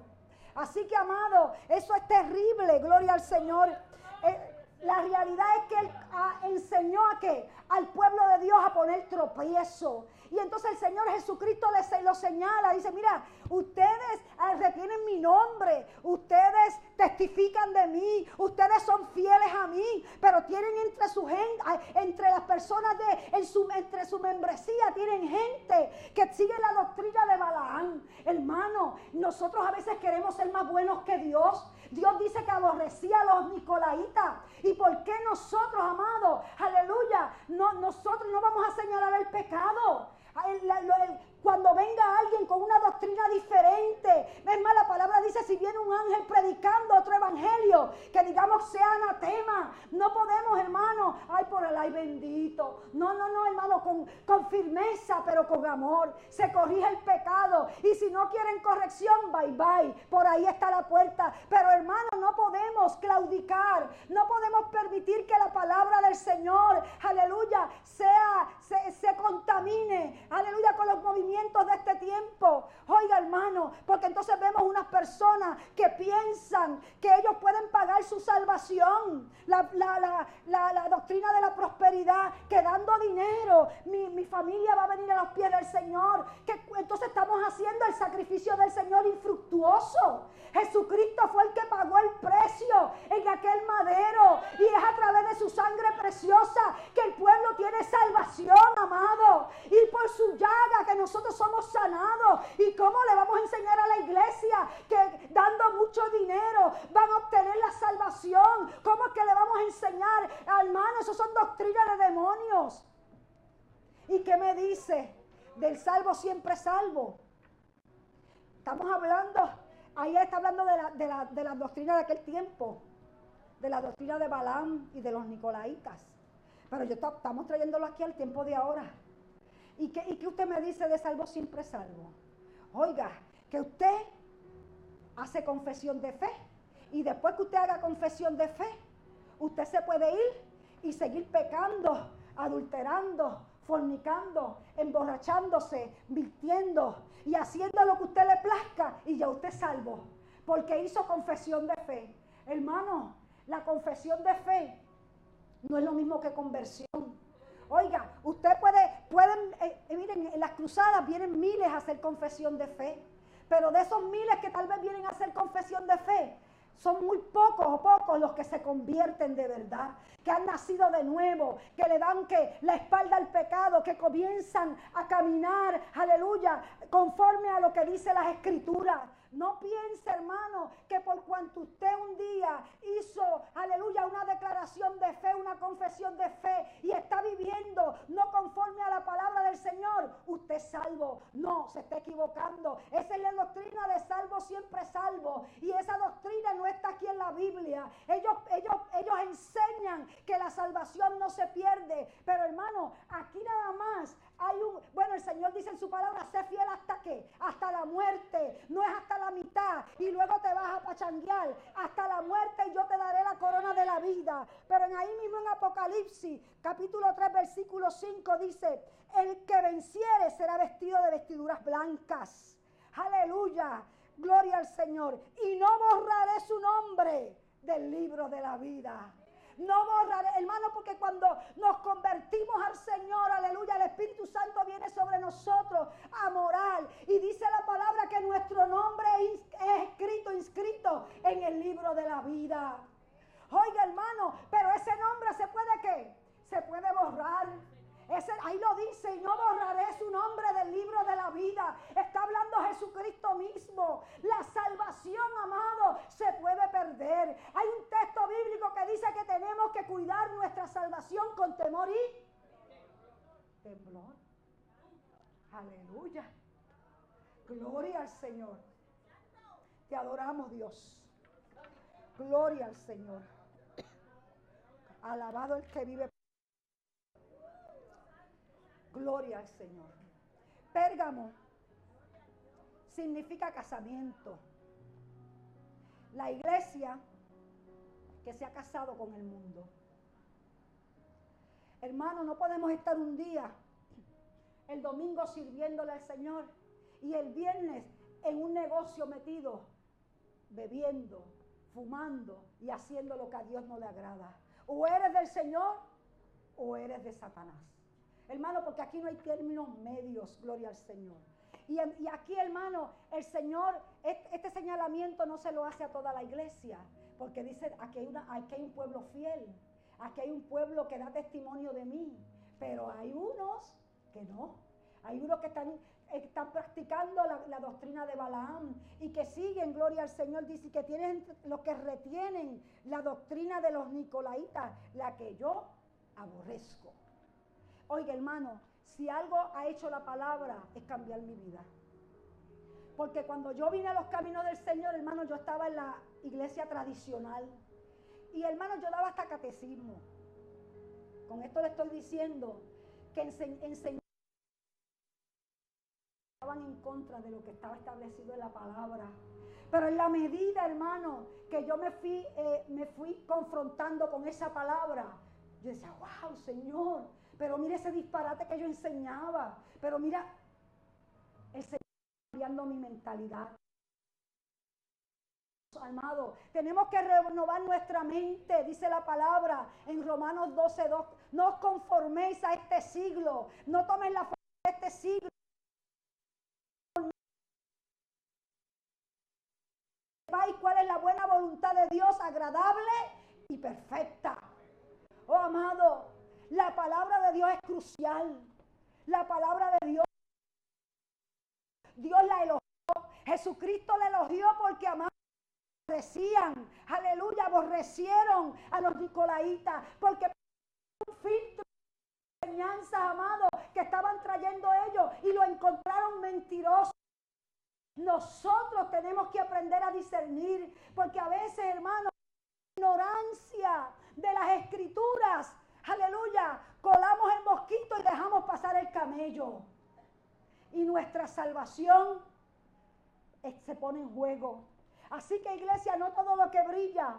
Así que, amado, eso es terrible, gloria al Señor. Eh, la realidad es que Él ah, enseñó a que al pueblo de Dios a poner tropiezo. Y entonces el Señor Jesucristo les lo señala. Dice, mira, ustedes ah, retienen mi nombre. Ustedes testifican de mí. Ustedes son fieles a mí. Pero tienen entre su gente, ah, entre las personas de, entre su membresía, tienen gente que sigue la doctrina de Balaán. Hermano, nosotros a veces queremos ser más buenos que Dios. Dios dice que aborrecía a los nicolaitas. ¿Y por qué nosotros, amados, aleluya, no, nosotros no vamos a señalar el pecado? Cuando venga alguien con una doctrina diferente. Es más, la palabra dice, si viene un ángel predicando otro evangelio, que digamos sea anatema. No podemos, hermano, ay, por el ay bendito. No, no, no, hermano, con, firmeza, pero con amor. Se corrige el pecado. Y si no quieren corrección, bye bye. Por ahí está la puerta. Pero, hermano, no podemos claudicar. No podemos permitir que la palabra del Señor, aleluya, sea, se, se contamine, aleluya, con los movimientos de este tiempo. Oiga, hermano, porque entonces vemos unas personas que piensan que ellos pueden pagar su salvación. La, doctrina de la prosperidad, que dando dinero, mi, mi, familia va a venir a los pies del Señor. Que entonces estamos haciendo el sacrificio del Señor infructuoso. Jesucristo fue el que pagó el precio en aquel madero y es a través de su sangre preciosa que el pueblo tiene salvación, amado. Y por su llaga que nosotros somos sanados. ¿Y cómo le vamos a enseñar a la iglesia que dando mucho dinero van a obtener la salvación? ¿Cómo es que le vamos a enseñar, hermano? Eso son doctrinas de demonios. ¿Y qué me dice? Del salvo siempre salvo. Estamos hablando, ahí está hablando de la, de la, de la doctrina de aquel tiempo, de la doctrina de Balaam y de los Nicolaitas. Pero yo estamos trayéndolo aquí al tiempo de ahora. ¿Y qué, ¿Y qué usted me dice de salvo siempre salvo? Oiga, que usted hace confesión de fe. Y después que usted haga confesión de fe, usted se puede ir y seguir pecando, adulterando, fornicando, emborrachándose, mintiendo y haciendo lo que usted le plazca y ya usted salvo. Porque hizo confesión de fe. Hermano, la confesión de fe no es lo mismo que conversión. Oiga, usted puede, pueden, eh, eh, miren, en las cruzadas vienen miles a hacer confesión de fe, pero de esos miles que tal vez vienen a hacer confesión de fe, son muy pocos o pocos los que se convierten de verdad, que han nacido de nuevo, que le dan que la espalda al pecado, que comienzan a caminar, aleluya, conforme a lo que dice las escrituras. No piense, hermano, que por cuanto usted un día hizo, aleluya, una declaración de fe, una confesión de fe y está viviendo no conforme a la palabra del Señor, usted es salvo. No, se está equivocando. Esa es la doctrina de salvo, siempre salvo. Y esa doctrina no está aquí en la Biblia. Ellos, ellos, ellos enseñan que la salvación no se pierde. Pero hermano, aquí nada más bueno, el Señor dice en su palabra, sé fiel hasta qué, hasta la muerte, no es hasta la mitad y luego te vas a pachanguear, hasta la muerte y yo te daré la corona de la vida. Pero en ahí mismo en Apocalipsis, capítulo 3, versículo 5 dice, el que venciere será vestido de vestiduras blancas. Aleluya, gloria al Señor. Y no borraré su nombre del libro de la vida. No borraré, hermano, porque cuando nos convertimos al Señor, aleluya, el Espíritu Santo viene sobre nosotros a morar. Y dice la palabra que nuestro nombre es escrito, inscrito en el libro de la vida. Oiga, hermano, pero ese nombre se puede qué? Se puede borrar ahí lo dice, y no borraré su nombre del libro de la vida. Está hablando Jesucristo mismo. La salvación, amado, se puede perder. Hay un texto bíblico que dice que tenemos que cuidar nuestra salvación con temor y temblor. Aleluya. Gloria al Señor. Te adoramos, Dios. Gloria al Señor. Alabado el que vive Gloria al Señor. Pérgamo significa casamiento. La iglesia que se ha casado con el mundo. Hermano, no podemos estar un día, el domingo sirviéndole al Señor y el viernes en un negocio metido, bebiendo, fumando y haciendo lo que a Dios no le agrada. O eres del Señor o eres de Satanás. Hermano, porque aquí no hay términos medios, gloria al Señor. Y, aquí, hermano, el Señor, este, señalamiento no se lo hace a toda la iglesia, porque dice, aquí hay, aquí hay un pueblo fiel, aquí hay un pueblo que da testimonio de mí, pero hay unos que no. Hay unos que están, están practicando la, la, doctrina de Balaam y que siguen, gloria al Señor, dice que tienen los que retienen la doctrina de los Nicolaitas, la que yo aborrezco. Oiga, hermano, si algo ha hecho la palabra es cambiar mi vida. Porque cuando yo vine a los caminos del Señor, hermano, yo estaba en la iglesia tradicional. Y hermano, yo daba hasta catecismo. Con esto le estoy diciendo que enseñaban en contra de lo que estaba establecido en la palabra. Pero en la medida, hermano, que yo me fui, eh, me fui confrontando con esa palabra, yo decía, wow, Señor, pero mira ese disparate que yo enseñaba. Pero mira, el Señor cambiando mi mentalidad. Amado, tenemos que renovar nuestra mente, dice la palabra en Romanos 12:2. No os conforméis a este siglo, no tomen la forma de este siglo. cuál es la buena voluntad de Dios, agradable y perfecta. Oh amado, la palabra de Dios es crucial. La palabra de Dios, Dios la elogió. Jesucristo la elogió porque amaba aborrecían, aleluya, aborrecieron a los nicolaitas, porque un filtro de enseñanzas, amado, que estaban trayendo ellos y lo encontraron mentiroso. Nosotros tenemos que aprender a discernir, porque a veces, hermano, ignorancia de las escrituras, aleluya, colamos el mosquito y dejamos pasar el camello. Y nuestra salvación se pone en juego. Así que iglesia, no todo lo que brilla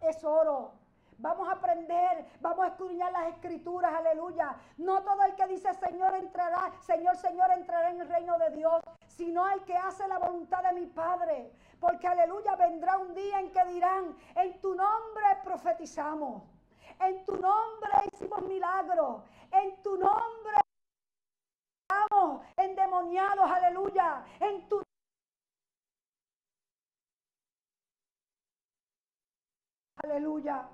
es oro. Vamos a aprender, vamos a escudriñar las escrituras, aleluya. No todo el que dice Señor entrará, Señor, Señor entrará en el reino de Dios, sino el que hace la voluntad de mi Padre. Porque aleluya, vendrá un día en que dirán, en tu nombre profetizamos, en tu nombre hicimos milagros, en tu nombre estamos endemoniados, aleluya, en tu Aleluya.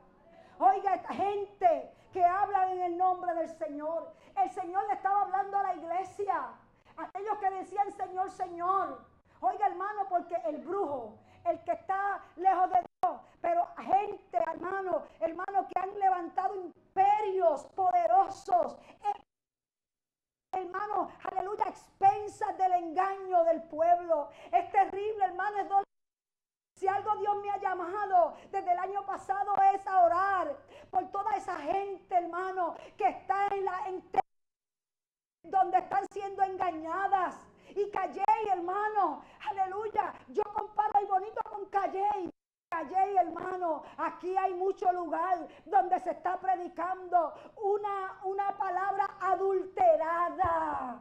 Oiga, esta gente que habla en el nombre del Señor. El Señor le estaba hablando a la iglesia. Aquellos que decían Señor, Señor. Oiga, hermano, porque el brujo, el que está lejos de Dios, pero gente, hermano, hermano, que han levantado imperios poderosos. Hermano, aleluya, expensas del engaño del pueblo. Es terrible, hermano, es si algo Dios me ha llamado desde el año pasado es a orar por toda esa gente, hermano, que está en la en, donde están siendo engañadas. Y Hermano, aleluya. Yo comparo el bonito con Calley. Calley, hermano, aquí hay mucho lugar donde se está predicando una, una palabra adulterada.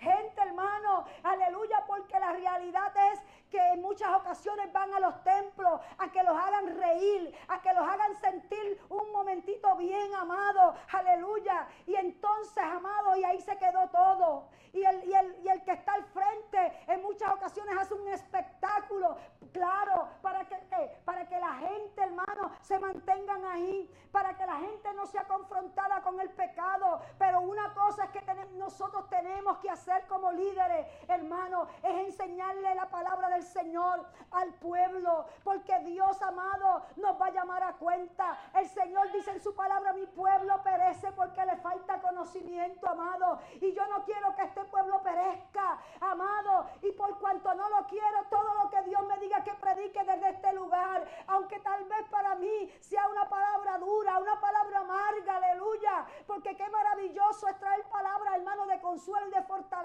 Gente, hermano, aleluya, porque la realidad es que en muchas ocasiones van a los templos a que los hagan reír, a que los hagan sentir un momentito bien, amado, aleluya. Y entonces, amado, y ahí se quedó todo. Y el, y el, y el que está al frente en muchas ocasiones hace un espectáculo, claro, para que, para que la gente, hermano, se mantengan ahí, para que la gente no sea confrontada con el pecado. Pero una cosa es que nosotros tenemos que hacer como líderes, hermano, es enseñarle la palabra del Señor al pueblo, porque Dios amado nos va a llamar a cuenta. El Señor dice en su palabra, mi pueblo perece porque le falta conocimiento, amado. Y yo no quiero que este pueblo perezca, amado. Y por cuanto no lo quiero, todo lo que Dios me diga que predique desde este lugar, aunque tal vez para mí sea una palabra dura, una palabra amarga, aleluya. Porque qué maravilloso es traer palabra, hermano, de consuelo y de fortaleza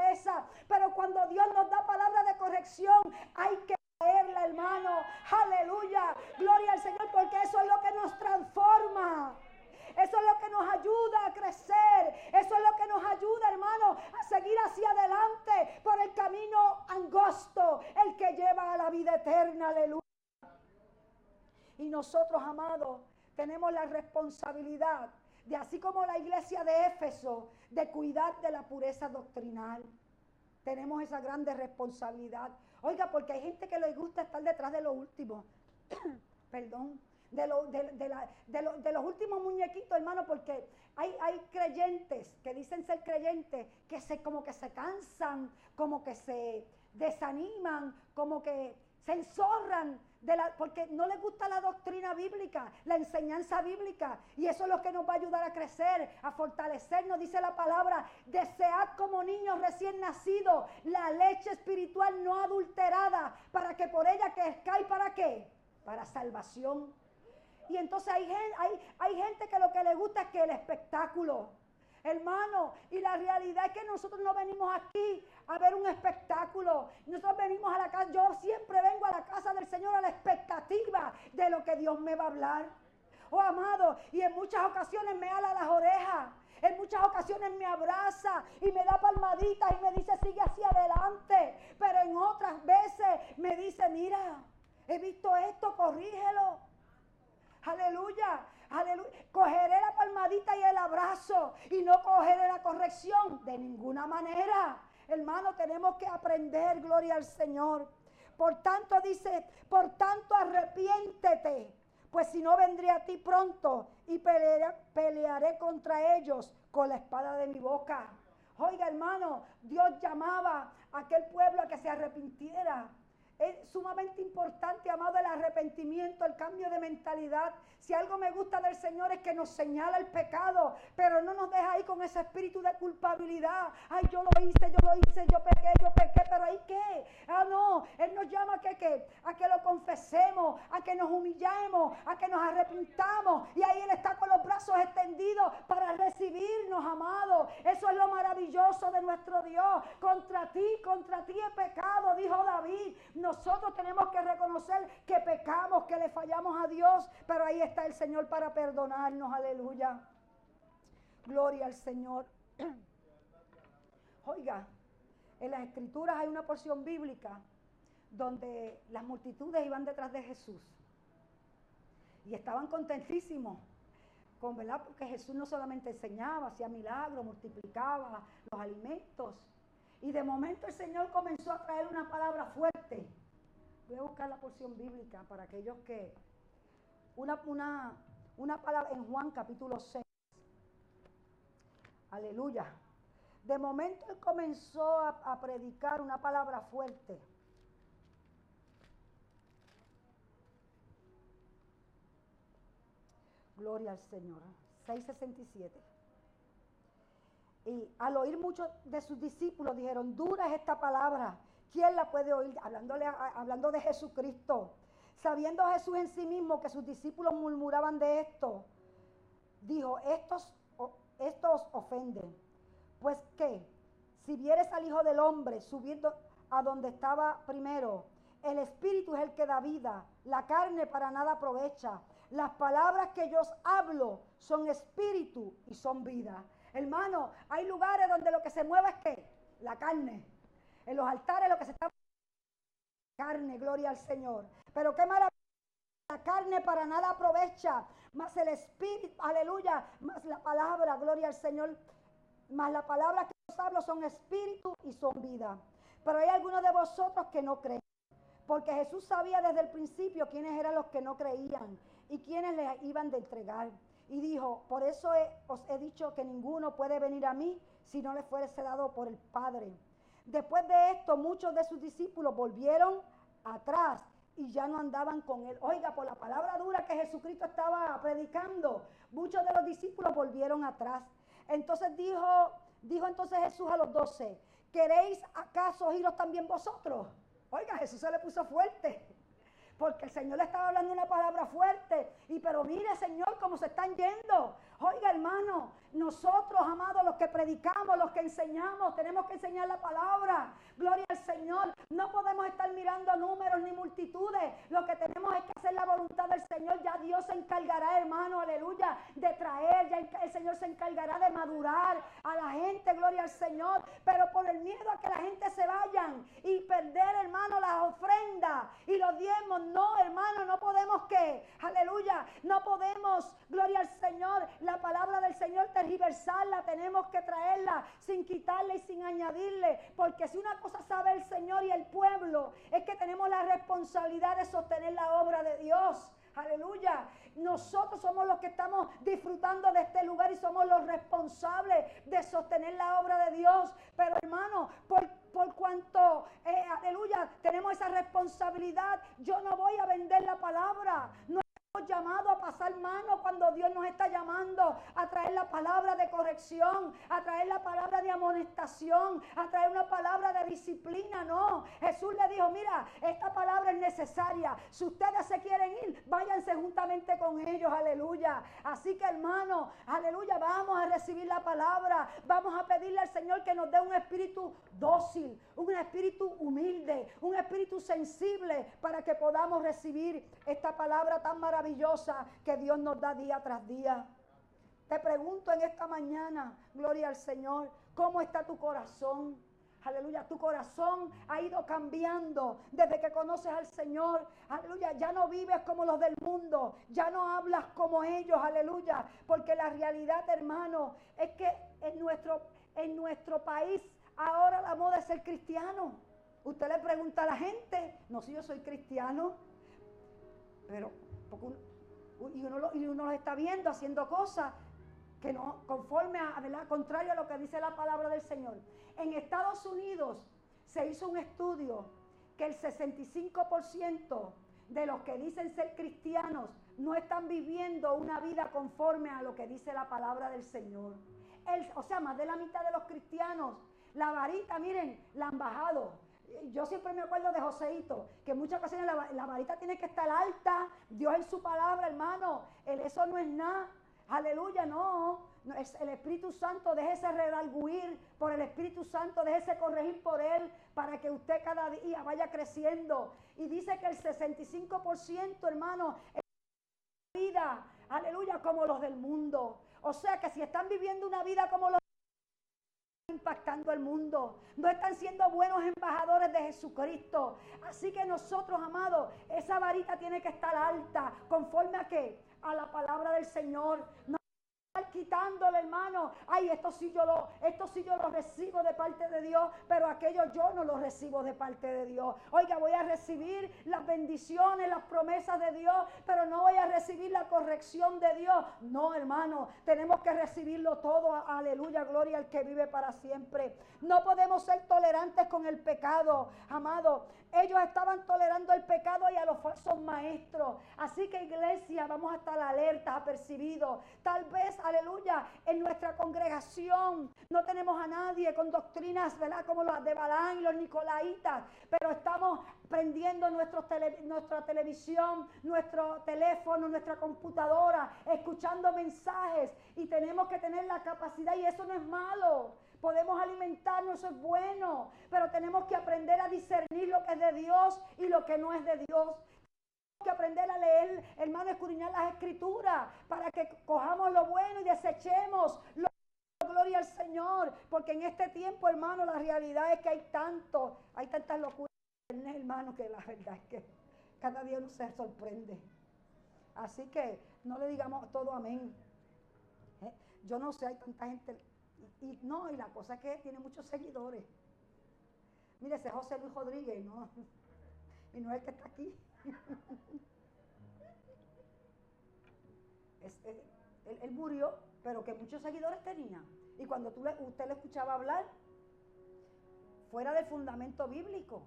pero cuando Dios nos da palabra de corrección, hay que traerla, hermano. Aleluya. Gloria al Señor, porque eso es lo que nos transforma. Eso es lo que nos ayuda a crecer. Eso es lo que nos ayuda, hermano, a seguir hacia adelante por el camino angosto, el que lleva a la vida eterna. Aleluya. Y nosotros, amados, tenemos la responsabilidad de así como la iglesia de Éfeso, de cuidar de la pureza doctrinal. Tenemos esa grande responsabilidad. Oiga, porque hay gente que le gusta estar detrás de lo último. Perdón. De, los últimos muñequitos, hermano, porque hay, hay creyentes que dicen ser creyentes que se como que se cansan, como que se desaniman, como que se enzorran porque no les gusta la doctrina bíblica, la enseñanza bíblica. Y eso es lo que nos va a ayudar a crecer, a fortalecernos. Dice la palabra, desead como niños recién nacidos la leche espiritual no adulterada, para que por ella que ¿y para qué? Para salvación. Y entonces hay, hay, hay gente que lo que le gusta es que el espectáculo hermano. Y la realidad es que nosotros no venimos aquí a ver un espectáculo. Nosotros venimos a la casa, yo siempre vengo a la casa del Señor a la expectativa de lo que Dios me va a hablar. Oh amado, y en muchas ocasiones me ala las orejas. En muchas ocasiones me abraza y me da palmaditas y me dice sigue hacia adelante. Pero en otras veces me dice, mira, he visto esto, corrígelo. Aleluya, aleluya. Cogeré la palmadita y el abrazo y no cogeré la corrección de ninguna manera. Hermano, tenemos que aprender, gloria al Señor. Por tanto dice, por tanto arrepiéntete, pues si no vendré a ti pronto y pelearé, pelearé contra ellos con la espada de mi boca. Oiga, hermano, Dios llamaba a aquel pueblo a que se arrepintiera. Es sumamente importante, amado, el arrepentimiento, el cambio de mentalidad. Si algo me gusta del Señor es que nos señala el pecado, pero no nos deja ahí con ese espíritu de culpabilidad. Ay, yo lo hice, yo lo hice, yo pequé, yo pequé, pero ahí qué? Ah, no, Él nos llama a que, a que lo confesemos, a que nos humillemos, a que nos arrepintamos. Y ahí Él está con los brazos extendidos para recibirnos, amado. Eso es lo maravilloso de nuestro Dios. Contra ti, contra ti he pecado, dijo David nosotros tenemos que reconocer que pecamos, que le fallamos a Dios, pero ahí está el Señor para perdonarnos, aleluya. Gloria al Señor. Oiga, en las escrituras hay una porción bíblica donde las multitudes iban detrás de Jesús y estaban contentísimos con verdad porque Jesús no solamente enseñaba, hacía milagros, multiplicaba los alimentos, y de momento el Señor comenzó a traer una palabra fuerte. Voy a buscar la porción bíblica para aquellos que... Una, una, una palabra en Juan capítulo 6. Aleluya. De momento él comenzó a, a predicar una palabra fuerte. Gloria al Señor. 667. Y al oír muchos de sus discípulos dijeron, dura es esta palabra, ¿quién la puede oír? Hablándole, hablando de Jesucristo. Sabiendo Jesús en sí mismo que sus discípulos murmuraban de esto, dijo, estos, estos ofenden. Pues que, si vieres al Hijo del Hombre subiendo a donde estaba primero, el Espíritu es el que da vida, la carne para nada aprovecha. Las palabras que yo os hablo son espíritu y son vida. Hermano, hay lugares donde lo que se mueve es que la carne. En los altares lo que se está carne, gloria al Señor. Pero qué maravilla. La carne para nada aprovecha, más el espíritu, aleluya, más la palabra, gloria al Señor, más la palabra que os hablo son espíritu y son vida. Pero hay algunos de vosotros que no creen. Porque Jesús sabía desde el principio quiénes eran los que no creían y quiénes les iban de entregar. Y dijo, por eso os he dicho que ninguno puede venir a mí si no le fuese dado por el Padre. Después de esto, muchos de sus discípulos volvieron atrás y ya no andaban con él. Oiga, por la palabra dura que Jesucristo estaba predicando, muchos de los discípulos volvieron atrás. Entonces dijo, dijo entonces Jesús a los doce, ¿queréis acaso iros también vosotros? Oiga, Jesús se le puso fuerte porque el Señor le estaba hablando una palabra fuerte. Y pero mire, Señor, cómo se están yendo. Oiga, hermano, nosotros, amados, los que predicamos, los que enseñamos, tenemos que enseñar la palabra. Gloria al Señor. No podemos estar mirando números ni multitudes. Lo que tenemos es que hacer la voluntad del Señor. Ya Dios se encargará, hermano, aleluya, de traer. Ya el Señor se encargará de madurar a la gente, gloria al Señor. Pero por el miedo a que la gente se vayan y perder, hermano, las ofrendas y los diezmos no, hermano, no podemos que, aleluya, no podemos, gloria al Señor, la palabra del Señor tergiversarla, tenemos que traerla sin quitarle y sin añadirle, porque si una cosa sabe el Señor y el pueblo, es que tenemos la responsabilidad de sostener la obra de Dios. Aleluya. Nosotros somos los que estamos disfrutando de este lugar y somos los responsables de sostener la obra de Dios. Pero hermano, por, cuanto, eh, aleluya, tenemos esa responsabilidad, yo no voy a vender la palabra. No llamado a pasar mano cuando Dios nos está llamando a traer la palabra de corrección, a traer la palabra de amonestación, a traer una palabra de disciplina. No, Jesús le dijo, mira, esta palabra es necesaria. Si ustedes se quieren ir, váyanse juntamente con ellos, aleluya. Así que hermano, aleluya, vamos a recibir la palabra, vamos a pedirle al Señor que nos dé un espíritu dócil, un espíritu humilde, un espíritu sensible para que podamos recibir esta palabra tan maravillosa que Dios nos da. da día tras día. Te pregunto en esta mañana, gloria al Señor, ¿cómo está tu corazón? Aleluya, tu corazón ha ido cambiando desde que conoces al Señor. Aleluya, ya no vives como los del mundo, ya no hablas como ellos, aleluya. Porque la realidad, hermano, es que en nuestro, en nuestro país ahora la moda es ser cristiano. Usted le pregunta a la gente, no si yo soy cristiano, pero y, uno lo, y uno lo está viendo haciendo cosas que no conforme a, ¿verdad? contrario a lo que dice la palabra del Señor. En Estados Unidos se hizo un estudio que el 65% de los que dicen ser cristianos no están viviendo una vida conforme a lo que dice la palabra del Señor. o sea, más de la mitad de los cristianos, la varita, miren, la han bajado. Yo siempre me acuerdo de Joseito, que en muchas ocasiones la, varita tiene que estar alta, Dios en su palabra, hermano, eso no es nada. Aleluya, no. Es el Espíritu Santo, déjese redarguir por el Espíritu Santo, déjese corregir por Él para que usted cada día vaya creciendo. Y dice que el 65%, hermano, es vida, aleluya, como los del mundo. O sea que si están viviendo una vida como los impactando el mundo, no están siendo buenos embajadores de Jesucristo. Así que nosotros, amados, esa varita tiene que estar alta, conforme a qué? A la palabra del Señor. Quitándole, hermano. Ay, esto sí yo lo, esto sí yo lo recibo de parte de Dios, pero aquello yo no lo recibo de parte de Dios. Oiga, voy a recibir las bendiciones, las promesas de Dios, pero no voy a recibir la corrección de Dios. No, hermano, tenemos que recibirlo todo. Aleluya, gloria al que vive para siempre. No podemos ser tolerantes con el pecado, amado. Ellos estaban tolerando el pecado y a los falsos maestros. Así que iglesia, vamos a estar alerta, apercibidos. Tal vez, aleluya, en nuestra congregación no tenemos a nadie con doctrinas, ¿verdad? Como las de Balán y los Nicolaitas, pero estamos prendiendo nuestra televisión, nuestro teléfono, nuestra computadora, escuchando mensajes y tenemos que tener la capacidad y eso no es malo. Podemos alimentarnos, eso es bueno, pero tenemos que aprender a discernir lo que es de Dios y lo que no es de Dios que aprender a leer, hermano, escudriñar las escrituras para que cojamos lo bueno y desechemos lo gloria al Señor, porque en este tiempo, hermano, la realidad es que hay tanto, hay tantas locuras, hermano, que la verdad es que cada día uno se sorprende. Así que no le digamos todo amén. ¿Eh? Yo no sé, hay tanta gente, y, no, y la cosa es que tiene muchos seguidores. Mire, ese José Luis Rodríguez, ¿no? Y no es el que está aquí. él, murió, pero que muchos seguidores tenía. Y cuando tú usted le escuchaba hablar, fuera del fundamento bíblico.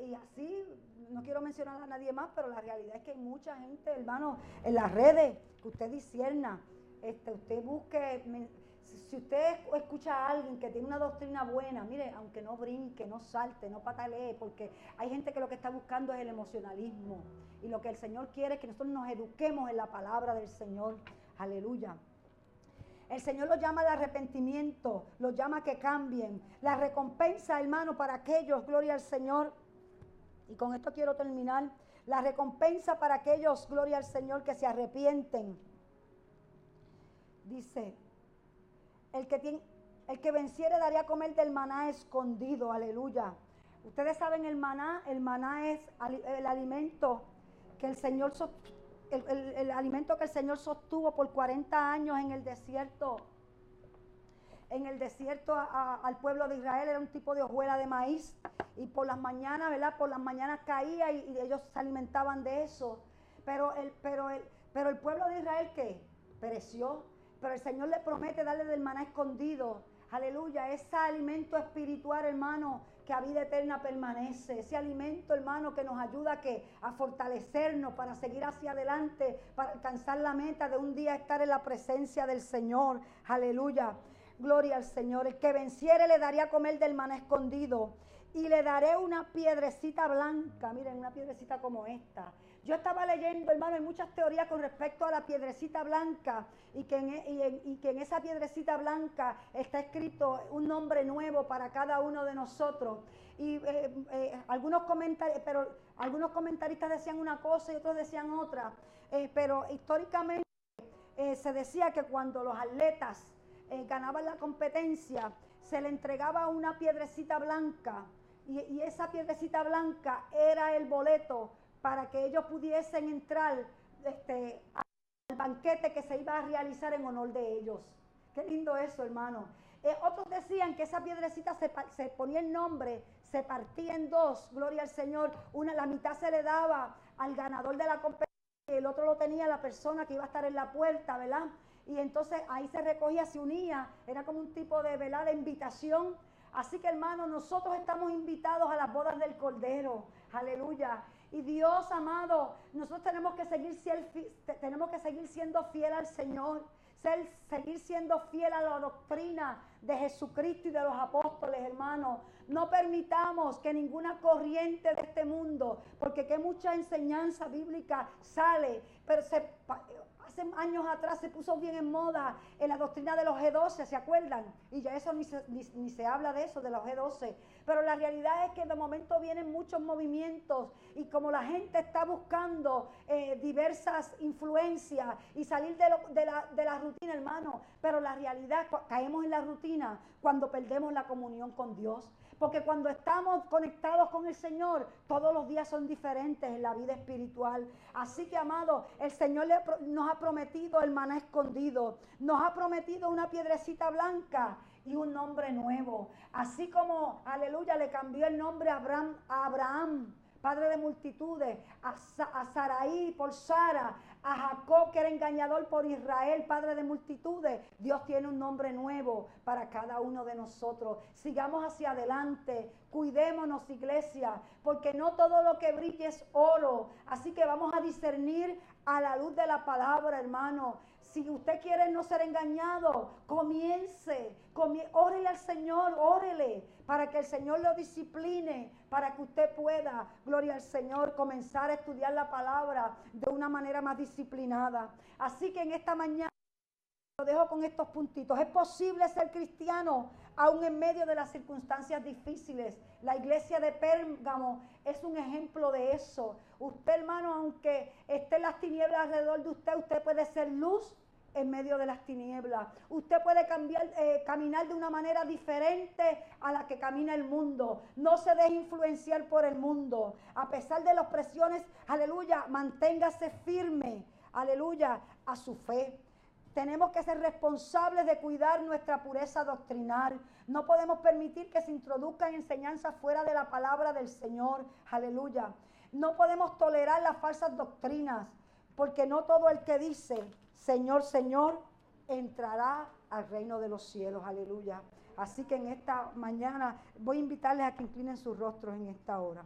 y así, no quiero mencionar a nadie más, pero la realidad es que hay mucha gente, hermano, en las redes, que usted disierna, este, usted busque si usted escucha a alguien que tiene una doctrina buena, mire, aunque no brinque, no salte, no patalee, porque hay gente que lo que está buscando es el emocionalismo. Y lo que el Señor quiere es que nosotros nos eduquemos en la palabra del Señor. Aleluya. El Señor los llama al arrepentimiento, los llama a que cambien. La recompensa, hermano, para aquellos, gloria al Señor. Y con esto quiero terminar. La recompensa para aquellos, gloria al Señor, que se arrepienten. Dice, el que, el que venciere daría a comer del maná escondido, aleluya. Ustedes saben el maná, el maná es el alimento que el Señor el, alimento que el Señor sostuvo por 40 años en el desierto. En el desierto al pueblo de Israel era un tipo de hojuela de maíz y por las mañanas, ¿verdad? Por las mañanas caía y, ellos se alimentaban de eso. Pero el, pero el, pero el pueblo de Israel, ¿qué? Pereció pero el Señor le promete darle del maná escondido. Aleluya, ese alimento espiritual, hermano, que a vida eterna permanece. Ese alimento, hermano, que nos ayuda a, fortalecernos para seguir hacia adelante, para alcanzar la meta de un día estar en la presencia del Señor. Aleluya. Gloria al Señor. El que venciere le daría a comer del maná escondido y le daré una piedrecita blanca. Miren, una piedrecita como esta. Yo estaba leyendo, hermano, hay muchas teorías con respecto a la piedrecita blanca y que en, e, y que en esa piedrecita blanca está escrito un nombre nuevo para cada uno de nosotros. Y eh, eh, algunos, comentarios, pero algunos comentaristas decían una cosa y otros decían otra. Eh, pero históricamente se decía que cuando los atletas ganaban la competencia, se le entregaba una piedrecita blanca y, esa piedrecita blanca era el boleto para que ellos pudiesen entrar este, al banquete que se iba a realizar en honor de ellos. Qué lindo eso, hermano. Eh, otros decían que esa piedrecita se, ponía el nombre, se partía en dos, gloria al Señor. Una, la mitad se le daba al ganador de la competencia y el otro lo tenía la persona que iba a estar en la puerta, ¿verdad? Y entonces ahí se recogía, se unía, era como un tipo de, ¿verdad? de invitación. Así que hermano, nosotros estamos invitados a las bodas del Cordero. Aleluya. Y Dios amado, nosotros tenemos que seguir, tenemos que seguir siendo fiel al Señor seguir siendo fiel a la doctrina de Jesucristo y de los apóstoles, hermanos. No permitamos que ninguna corriente de este mundo, porque que mucha enseñanza bíblica sale, pero se, hace años atrás se puso bien en moda en la doctrina de los G12, ¿se acuerdan? Y ya eso ni se, ni se habla de eso, de los G12. Pero la realidad es que de momento vienen muchos movimientos y como la gente está buscando eh, diversas influencias y salir de, de, la, de la rutina, hermano, pero la realidad, caemos en la rutina cuando perdemos la comunión con Dios. Porque cuando estamos conectados con el Señor, todos los días son diferentes en la vida espiritual. Así que, amado, el Señor nos ha prometido el maná escondido. Nos ha prometido una piedrecita blanca y un nombre nuevo. Así como, aleluya, le cambió el nombre a Abraham, padre de multitudes, a, a Saraí por Sara, a Jacob que era engañador por Israel, padre de multitudes. Dios tiene un nombre nuevo para cada uno de nosotros. Sigamos hacia adelante, cuidémonos iglesia, porque no todo lo que brille es oro. Así que vamos a discernir a la luz de la palabra, hermano. Si usted quiere no ser engañado, comience, órele al Señor, órele, para que el Señor lo discipline, para que usted pueda, gloria al Señor, comenzar a estudiar la palabra de una manera más disciplinada. Así que en esta mañana lo dejo con estos puntitos. Es posible ser cristiano aún en medio de las circunstancias difíciles. La iglesia de Pérgamo es un ejemplo de eso. Usted, hermano, aunque esté las tinieblas alrededor de usted, usted puede ser luz en medio de las tinieblas. Usted puede eh, caminar de una manera diferente a la que camina el mundo. No se deje influenciar por el mundo. A pesar de las presiones, aleluya, manténgase firme, aleluya, a su fe. Tenemos que ser responsables de cuidar nuestra pureza doctrinal. No podemos permitir que se introduzcan enseñanzas fuera de la palabra del Señor. Aleluya. No podemos tolerar las falsas doctrinas, porque no todo el que dice, Señor, Señor, entrará al reino de los cielos. Aleluya. Así que en esta mañana voy a invitarles a que inclinen sus rostros en esta hora.